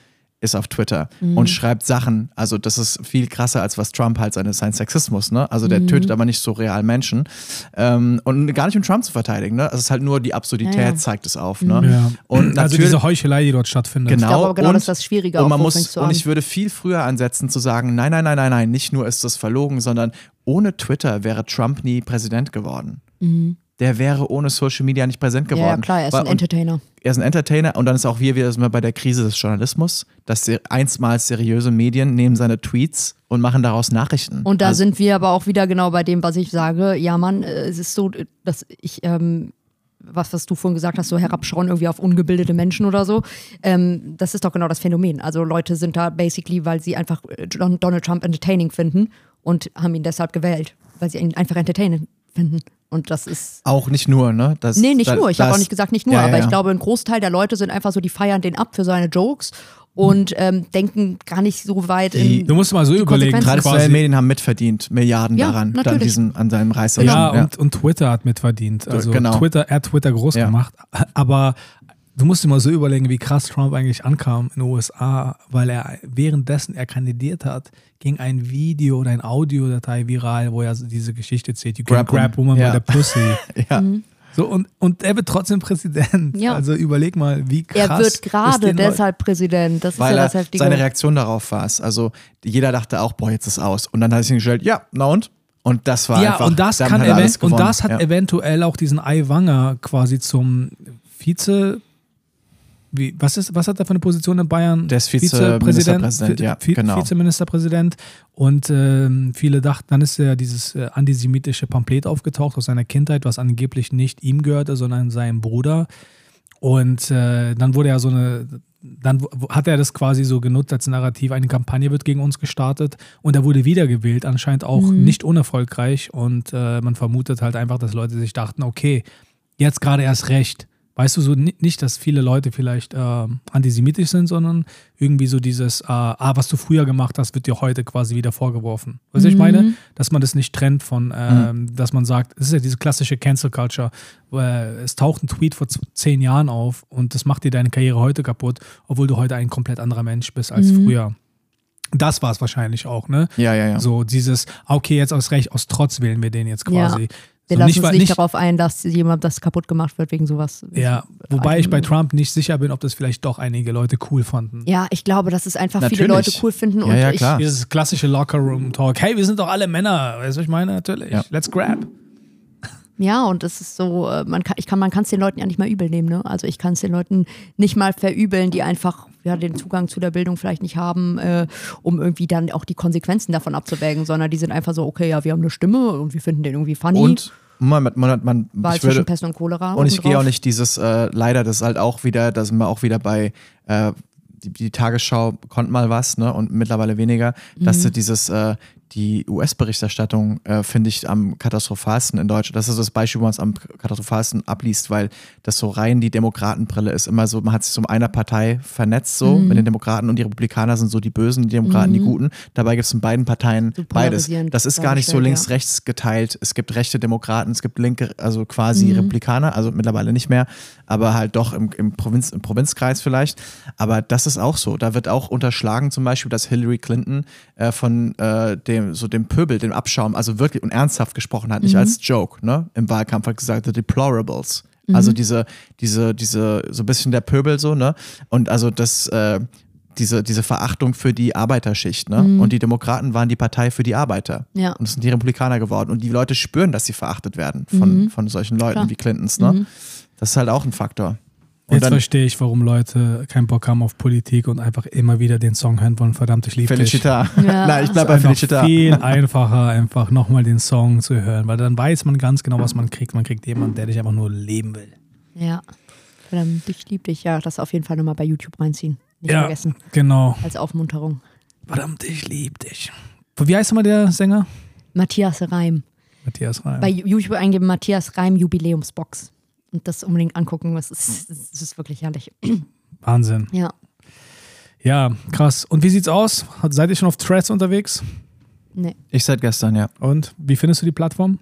ist auf Twitter mhm. und schreibt Sachen. Also das ist viel krasser, als was Trump halt seine, sein Sexismus, ne? Also der mhm. tötet aber nicht so real Menschen. Ähm, und gar nicht um Trump zu verteidigen, ne? Also es ist halt nur die Absurdität ja, ja. zeigt es auf, ne? Ja. Und also diese Heuchelei, die dort stattfindet. Genau, ich glaube, genau und, das ist das Schwierige. Und, man muss, und ich würde viel früher ansetzen zu sagen, nein, nein, nein, nein, nein, nicht nur ist das verlogen, sondern ohne Twitter wäre Trump nie Präsident geworden. Mhm der wäre ohne Social Media nicht präsent geworden. Ja, klar, er ist ein Entertainer. Er ist ein Entertainer und dann ist auch wir wieder bei der Krise des Journalismus, dass einstmals seriöse Medien nehmen seine Tweets und machen daraus Nachrichten. Und da also, sind wir aber auch wieder genau bei dem, was ich sage. Ja, Mann, äh, es ist so, dass ich ähm, was, was du vorhin gesagt hast, so herabschauen irgendwie auf ungebildete Menschen oder so. Ähm, das ist doch genau das Phänomen. Also Leute sind da basically, weil sie einfach äh, Donald Trump entertaining finden und haben ihn deshalb gewählt, weil sie ihn einfach entertaining finden. Und das ist. Auch nicht nur, ne? Das, nee, nicht das, nur. Ich habe auch nicht gesagt, nicht nur. Ja, aber ja. ich glaube, ein Großteil der Leute sind einfach so, die feiern den ab für seine Jokes und ähm, denken gar nicht so weit die, in. Du musst mal so überlegen, traditionelle Medien haben mitverdient, Milliarden ja, daran, dann diesen, an seinem Reißer. Ja, ja. Und, und, Twitter hat mitverdient. Also genau. Twitter, er hat Twitter groß gemacht. Aber du musst dir mal so überlegen, wie krass Trump eigentlich ankam in den USA, weil er währenddessen er kandidiert hat, ging ein Video oder ein Audiodatei viral, wo er diese Geschichte zählt. You can grab, grab woman ja. by the pussy. ja. Mhm. So, und, und er wird trotzdem Präsident. Ja. Also überleg mal, wie krass. Er wird gerade deshalb Präsident. Das Weil ist ja das Heftige. Seine Reaktion darauf war es. Also jeder dachte auch, boah, jetzt ist aus. Und dann hat er sich gestellt, ja, na und? Und das war ja, einfach, und das, kann hat und das hat ja. eventuell auch diesen Aiwanger quasi zum Vize wie, was, ist, was hat er für eine Position in Bayern? Der ist Vizepräsident, ja, genau. Vizeministerpräsident. Und ähm, viele dachten, dann ist ja dieses äh, antisemitische Pamphlet aufgetaucht aus seiner Kindheit, was angeblich nicht ihm gehörte, sondern seinem Bruder. Und äh, dann wurde ja so eine, dann hat er das quasi so genutzt als Narrativ, eine Kampagne wird gegen uns gestartet und er wurde wiedergewählt, anscheinend auch mhm. nicht unerfolgreich. Und äh, man vermutet halt einfach, dass Leute sich dachten, okay, jetzt gerade erst recht Weißt du, so nicht, dass viele Leute vielleicht äh, antisemitisch sind, sondern irgendwie so dieses, äh, ah, was du früher gemacht hast, wird dir heute quasi wieder vorgeworfen. Weißt du, mhm. ich meine, dass man das nicht trennt von, äh, mhm. dass man sagt, es ist ja diese klassische Cancel Culture, es taucht ein Tweet vor zehn Jahren auf und das macht dir deine Karriere heute kaputt, obwohl du heute ein komplett anderer Mensch bist als mhm. früher. Das war es wahrscheinlich auch, ne? Ja, ja, ja. So dieses, ah, okay, jetzt aus Recht, aus Trotz wählen wir den jetzt quasi. Ja. Wir so lassen nicht, uns nicht, nicht, darauf ein, dass jemand das kaputt gemacht wird wegen sowas. Ja, wobei ich bei Trump nicht sicher bin, ob das vielleicht doch einige Leute cool fanden. Ja, ich glaube, dass es einfach Natürlich. viele Leute cool finden. Ja, und ja, klar. Dieses klassische Locker-Room-Talk. Hey, wir sind doch alle Männer. Weißt du, was ich meine? Natürlich. Ja. Let's grab. Ja, und es ist so, äh, man kann es man den Leuten ja nicht mal übel nehmen. Ne? Also ich kann es den Leuten nicht mal verübeln, die einfach ja, den Zugang zu der Bildung vielleicht nicht haben, äh, um irgendwie dann auch die Konsequenzen davon abzuwägen, sondern die sind einfach so, okay, ja, wir haben eine Stimme und wir finden den irgendwie funny. Und man, man, man, Wahl ich würde, Pest und Cholera. Und ich gehe auch nicht dieses, äh, leider, das ist halt auch wieder, da sind wir auch wieder bei, äh, die, die, Tagesschau konnte mal was, ne, und mittlerweile weniger, mhm. dass du dieses, äh, die US-Berichterstattung äh, finde ich am katastrophalsten in Deutschland. Das ist das Beispiel, wo man es am katastrophalsten abliest, weil das so rein die Demokratenbrille ist. Immer so, man hat sich so um einer Partei vernetzt, so mhm. mit den Demokraten und die Republikaner sind so die Bösen, die Demokraten mhm. die Guten. Dabei gibt es in beiden Parteien so beides. Das ist gar nicht so links-rechts geteilt. Es gibt rechte Demokraten, es gibt linke, also quasi mhm. Republikaner, also mittlerweile nicht mehr, aber halt doch im, im, Provinz, im Provinzkreis vielleicht. Aber das ist auch so. Da wird auch unterschlagen zum Beispiel, dass Hillary Clinton äh, von äh, dem so dem Pöbel, dem Abschaum, also wirklich und ernsthaft gesprochen hat, nicht mhm. als Joke, ne? Im Wahlkampf hat gesagt, the deplorables. Mhm. Also diese, diese, diese, so ein bisschen der Pöbel so, ne? Und also das, äh, diese, diese Verachtung für die Arbeiterschicht, ne? Mhm. Und die Demokraten waren die Partei für die Arbeiter. Ja. Und es sind die Republikaner geworden. Und die Leute spüren, dass sie verachtet werden von, mhm. von solchen Leuten Klar. wie Clintons, ne? Mhm. Das ist halt auch ein Faktor. Jetzt dann, verstehe ich, warum Leute keinen Bock haben auf Politik und einfach immer wieder den Song hören wollen, verdammt, ich liebe Felicita. dich. Ja. Nein, ich bleibe bei Felicita. viel einfacher, einfach nochmal den Song zu hören, weil dann weiß man ganz genau, was man kriegt. Man kriegt jemanden, der dich einfach nur leben will. Ja, verdammt, ich liebe dich. Ja, das auf jeden Fall nochmal bei YouTube reinziehen. Nicht ja, vergessen. genau. Als Aufmunterung. Verdammt, ich liebe dich. Wie heißt nochmal der Sänger? Matthias Reim. Matthias Reim. Bei YouTube eingeben Matthias Reim Jubiläumsbox und das unbedingt angucken. Es ist, es ist wirklich herrlich. Wahnsinn. Ja. Ja, krass. Und wie sieht's aus? Seid ihr schon auf Threads unterwegs? Nee. Ich seit gestern, ja. Und wie findest du die Plattform?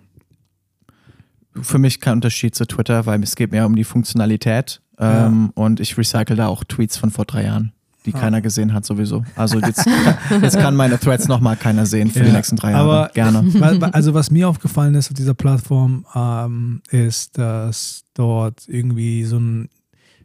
Für mich kein Unterschied zu Twitter, weil es geht mehr um die Funktionalität. Ja. Ähm, und ich recycle da auch Tweets von vor drei Jahren die ah. keiner gesehen hat sowieso. Also jetzt, jetzt kann meine Threads nochmal keiner sehen für ja, die nächsten drei Jahre. Aber gerne. Also was mir aufgefallen ist auf dieser Plattform, ähm, ist, dass dort irgendwie so ein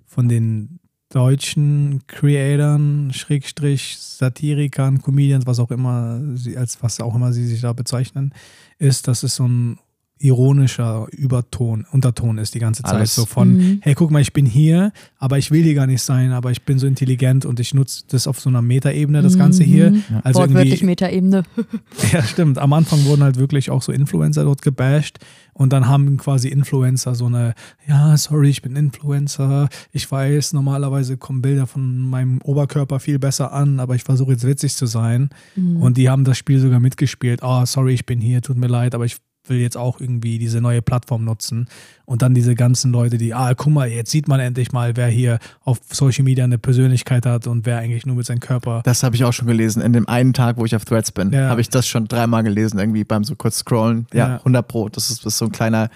von den deutschen Creatoren, Schrägstrich, Satirikern, Comedians, was auch immer sie, als was auch immer sie sich da bezeichnen, ist, dass es so ein ironischer Überton, Unterton ist die ganze Zeit. Alles. So von, mhm. hey, guck mal, ich bin hier, aber ich will hier gar nicht sein, aber ich bin so intelligent und ich nutze das auf so einer Metaebene, das Ganze hier. Mhm. Ja. Also Wortwörtlich Metaebene. ja, stimmt. Am Anfang wurden halt wirklich auch so Influencer dort gebasht und dann haben quasi Influencer so eine, ja, sorry, ich bin Influencer. Ich weiß, normalerweise kommen Bilder von meinem Oberkörper viel besser an, aber ich versuche jetzt witzig zu sein. Mhm. Und die haben das Spiel sogar mitgespielt. Ah, oh, sorry, ich bin hier, tut mir leid, aber ich will jetzt auch irgendwie diese neue Plattform nutzen. Und dann diese ganzen Leute, die, ah, guck mal, jetzt sieht man endlich mal, wer hier auf Social Media eine Persönlichkeit hat und wer eigentlich nur mit seinem Körper. Das habe ich auch schon gelesen. In dem einen Tag, wo ich auf Threads bin, ja. habe ich das schon dreimal gelesen, irgendwie beim so kurz scrollen. Ja, ja. 100 Pro. Das ist, das ist so ein kleiner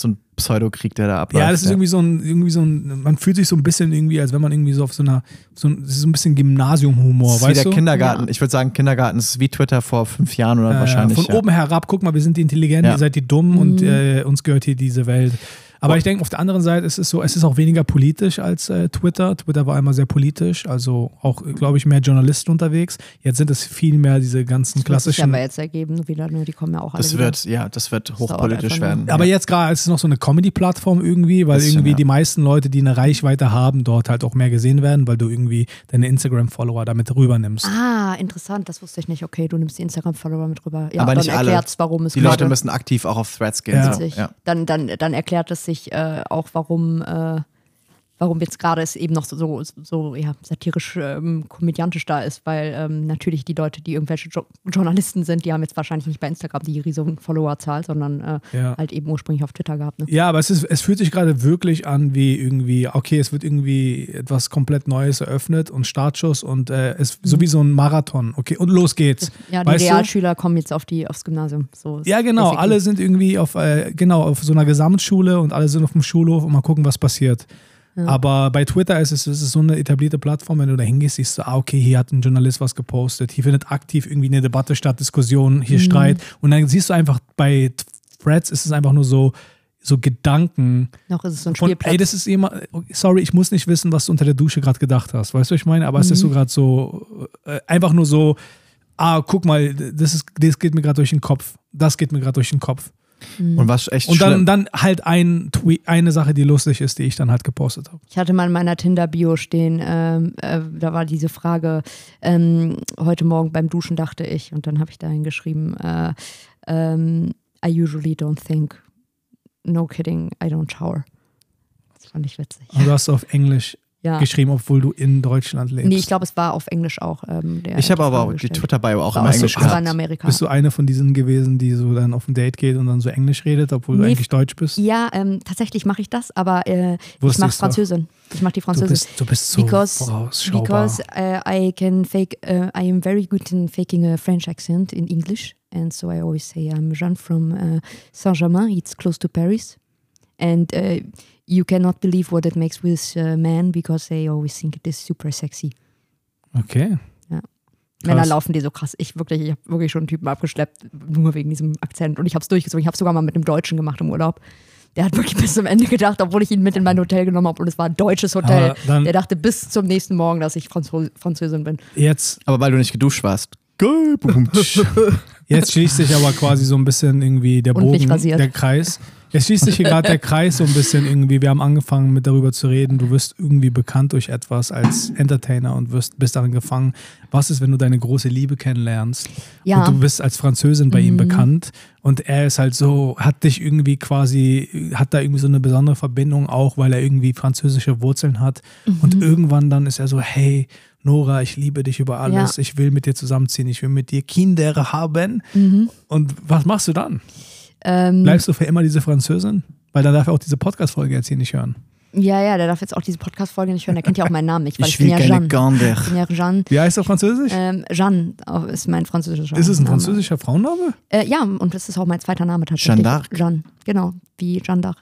so ein Pseudokrieg, der da abläuft. Ja, das ist irgendwie so ein, irgendwie so ein, man fühlt sich so ein bisschen irgendwie, als wenn man irgendwie so auf so einer, so ein, das ist so ein bisschen Gymnasiumhumor, weißt wie der du? Kindergarten. Ja. Ich würde sagen, Kindergarten ist wie Twitter vor fünf Jahren oder äh, wahrscheinlich. Von ja. oben herab, guck mal, wir sind die Intelligenten, ihr seid die Dummen mhm. und äh, uns gehört hier diese Welt. Aber ich denke, auf der anderen Seite ist es so, es ist auch weniger politisch als äh, Twitter. Twitter war immer sehr politisch, also auch, glaube ich, mehr Journalisten unterwegs. Jetzt sind es viel mehr diese ganzen das klassischen. Das wird sich aber jetzt ergeben, wieder, ne? die kommen ja auch alle. Das wird, ja, das wird hochpolitisch das werden. Aber jetzt gerade ist es noch so eine Comedy-Plattform irgendwie, weil Bisschen, irgendwie ja. die meisten Leute, die eine Reichweite haben, dort halt auch mehr gesehen werden, weil du irgendwie deine Instagram-Follower damit rübernimmst. Ah, interessant, das wusste ich nicht. Okay, du nimmst die Instagram-Follower mit rüber. Ja, aber nicht alle. warum es Die Leute müssen aktiv auch auf Threads gehen. Ja. So. Ja. Dann, dann, dann erklärt es sich äh, auch, warum äh, warum jetzt gerade es eben noch so, so, so ja, satirisch, ähm, komödiantisch da ist, weil ähm, natürlich die Leute, die irgendwelche jo Journalisten sind, die haben jetzt wahrscheinlich nicht bei Instagram die riesige Followerzahl, sondern äh, ja. halt eben ursprünglich auf Twitter gehabt. Ne? Ja, aber es, ist, es fühlt sich gerade wirklich an wie irgendwie, okay, es wird irgendwie etwas komplett Neues eröffnet und Startschuss und äh, es mhm. so wie so ein Marathon, okay, und los geht's. Ja, die weißt Realschüler du? kommen jetzt auf die, aufs Gymnasium. So ja, genau, alle sind irgendwie auf, äh, genau, auf so einer Gesamtschule und alle sind auf dem Schulhof und mal gucken, was passiert. Aber bei Twitter ist es, es ist so eine etablierte Plattform, wenn du da hingehst, siehst du, ah, okay, hier hat ein Journalist was gepostet, hier findet aktiv irgendwie eine Debatte statt, Diskussion, hier mhm. Streit. Und dann siehst du einfach, bei Threads ist es einfach nur so, so Gedanken. Noch ist es so ein Spielplatz. Von, ey, das ist immer, sorry, ich muss nicht wissen, was du unter der Dusche gerade gedacht hast. Weißt du, was ich meine? Aber mhm. es ist so mhm. gerade so, äh, einfach nur so, ah, guck mal, das, ist, das geht mir gerade durch den Kopf. Das geht mir gerade durch den Kopf. Mhm. Und was echt Und dann, dann halt ein Tweet, eine Sache, die lustig ist, die ich dann halt gepostet habe. Ich hatte mal in meiner Tinder-Bio stehen, ähm, äh, da war diese Frage, ähm, heute Morgen beim Duschen dachte ich, und dann habe ich dahin geschrieben, äh, ähm, I usually don't think. No kidding, I don't shower. Das fand ich witzig. Und du hast auf Englisch ja. geschrieben, obwohl du in Deutschland lebst. Nee, ich glaube, es war auf Englisch auch. Ähm, ich habe aber auch die Twitter-Bio auch immer Englisch gehabt. in Amerika. Bist du eine von diesen gewesen, die so dann auf ein Date geht und dann so Englisch redet, obwohl nee, du eigentlich Deutsch bist? Ja, ähm, tatsächlich mache ich das, aber äh, ich mache Französin. Ich mache die Französin. Du bist, du bist so because, because uh, I can fake, uh, I am very good in faking a French accent in English. And so I always say I'm Jean from uh, Saint-Germain. It's close to Paris. And uh, you cannot believe what it makes with uh, men because they always think it is super sexy. Okay. Ja. Männer laufen die so krass. Ich wirklich, ich habe wirklich schon einen Typen abgeschleppt, nur wegen diesem Akzent. Und ich habe es durchgezogen. Ich habe sogar mal mit einem Deutschen gemacht im Urlaub. Der hat wirklich bis zum Ende gedacht, obwohl ich ihn mit in mein Hotel genommen habe und es war ein deutsches Hotel. Der dachte bis zum nächsten Morgen, dass ich Franzos Französin bin. Jetzt. Aber weil du nicht geduscht warst. Jetzt schließt sich aber quasi so ein bisschen irgendwie der Bogen, der Kreis. Es schließt sich hier gerade der Kreis so ein bisschen irgendwie. Wir haben angefangen mit darüber zu reden. Du wirst irgendwie bekannt durch etwas als Entertainer und wirst, bist darin gefangen. Was ist, wenn du deine große Liebe kennenlernst? Ja. Und du bist als Französin bei mhm. ihm bekannt und er ist halt so, hat dich irgendwie quasi, hat da irgendwie so eine besondere Verbindung auch, weil er irgendwie französische Wurzeln hat. Mhm. Und irgendwann dann ist er so, hey, Nora, ich liebe dich über alles, ja. ich will mit dir zusammenziehen, ich will mit dir Kinder haben. Mhm. Und was machst du dann? Ähm, Bleibst du für immer diese Französin? Weil dann darf er auch diese Podcast-Folge jetzt hier nicht hören. Ja, ja, der darf jetzt auch diese Podcast-Folge nicht hören. Der kennt ja auch meinen Namen nicht, weil ich, ich bin ja Jeanne. Ich bin ja Jeanne. Wie heißt er französisch? Ähm, Jeanne ist mein französischer Name. Ist es ein französischer Frauenname? Äh, ja, und das ist auch mein zweiter Name tatsächlich. Jeanne d'Arc? Jeanne, genau, wie Jeanne d'Arc.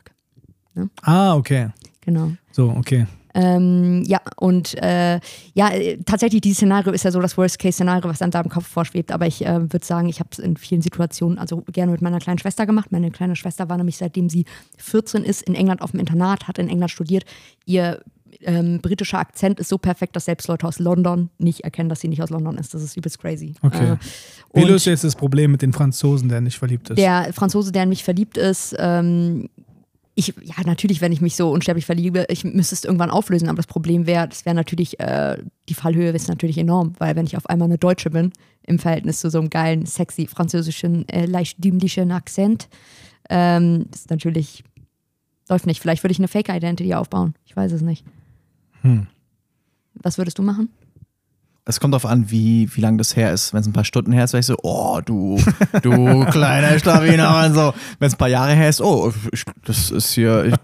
Ja? Ah, okay. Genau. So, okay. Ähm, ja, und äh, ja, tatsächlich, dieses Szenario ist ja so das Worst-Case-Szenario, was einem da im Kopf vorschwebt. Aber ich äh, würde sagen, ich habe es in vielen Situationen, also gerne mit meiner kleinen Schwester gemacht. Meine kleine Schwester war nämlich, seitdem sie 14 ist, in England auf dem Internat, hat in England studiert. Ihr ähm, britischer Akzent ist so perfekt, dass selbst Leute aus London nicht erkennen, dass sie nicht aus London ist. Das ist übelst crazy. Okay. Äh, Wie löst du jetzt das Problem mit dem Franzosen, der nicht verliebt ist? Der Franzose, der in mich verliebt ist, ähm, ich, ja, natürlich, wenn ich mich so unsterblich verliebe, ich müsste es irgendwann auflösen, aber das Problem wäre, das wäre natürlich, äh, die Fallhöhe ist natürlich enorm, weil wenn ich auf einmal eine Deutsche bin, im Verhältnis zu so einem geilen, sexy französischen, äh, leicht dümmlichen Akzent, ähm, ist natürlich, läuft nicht. Vielleicht würde ich eine Fake-Identity aufbauen. Ich weiß es nicht. Hm. Was würdest du machen? Es kommt darauf an, wie, wie lange das her ist. Wenn es ein paar Stunden her ist, wäre ich so, oh, du, du kleiner Schlawiner und so. Wenn es ein paar Jahre her ist, oh, das ist hier, ich,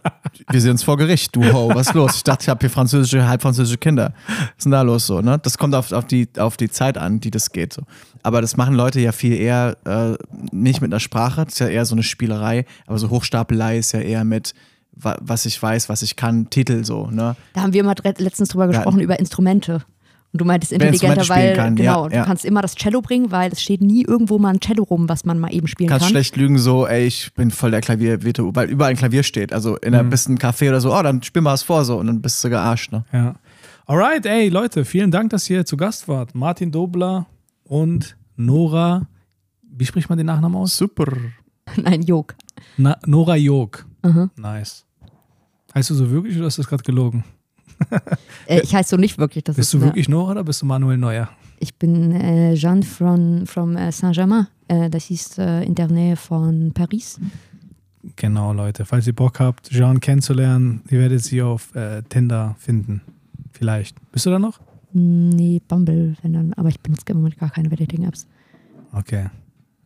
wir sehen uns vor Gericht, du ho, was ist los? Ich dachte, ich habe hier französische, halb französische Kinder. Was ist denn da los so, ne? Das kommt auf, auf, die, auf die Zeit an, die das geht so. Aber das machen Leute ja viel eher äh, nicht mit einer Sprache, das ist ja eher so eine Spielerei, aber so Hochstapelei ist ja eher mit, was ich weiß, was ich kann, Titel so, ne? Da haben wir mal letztens drüber gesprochen, ja. über Instrumente. Und du meintest intelligenter, weil kann. genau, ja, du ja. kannst immer das Cello bringen, weil es steht nie irgendwo mal ein Cello rum, was man mal eben spielen kannst kann. Kannst schlecht lügen, so, ey, ich bin voll der Klavier, weil überall ein Klavier steht. Also in einem mhm. bisschen Café oder so, oh, dann spiel mal was vor so und dann bist du gearscht, ne? Ja. Alright, ey, Leute, vielen Dank, dass ihr zu Gast wart. Martin Dobler und Nora, wie spricht man den Nachnamen aus? Super. Nein, Jog. Na, Nora Jog. Mhm. Nice. Heißt du so wirklich oder ist das gerade gelogen? äh, ich heiße so nicht wirklich. bist du wirklich Nora oder bist du Manuel Neuer? Ich bin äh, Jeanne von from, äh, Saint-Germain. Äh, das ist äh, in der Nähe von Paris. Genau, Leute. Falls ihr Bock habt, Jeanne kennenzulernen, ihr werdet sie auf äh, Tinder finden. Vielleicht. Bist du da noch? Nee, Bumble, wenn dann. Aber ich benutze im Moment gar keine Dating-Apps. Okay.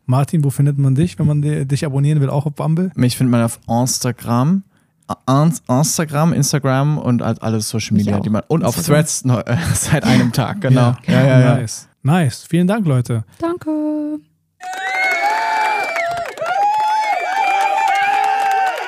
Martin, wo findet man dich, wenn man dich abonnieren will, auch auf Bumble? Mich findet man auf Instagram Instagram, Instagram und alles Social Media, die man und auf Threads noch, äh, seit einem Tag, genau. Ja, ja, ja, ja. Nice. Nice. Vielen Dank, Leute. Danke.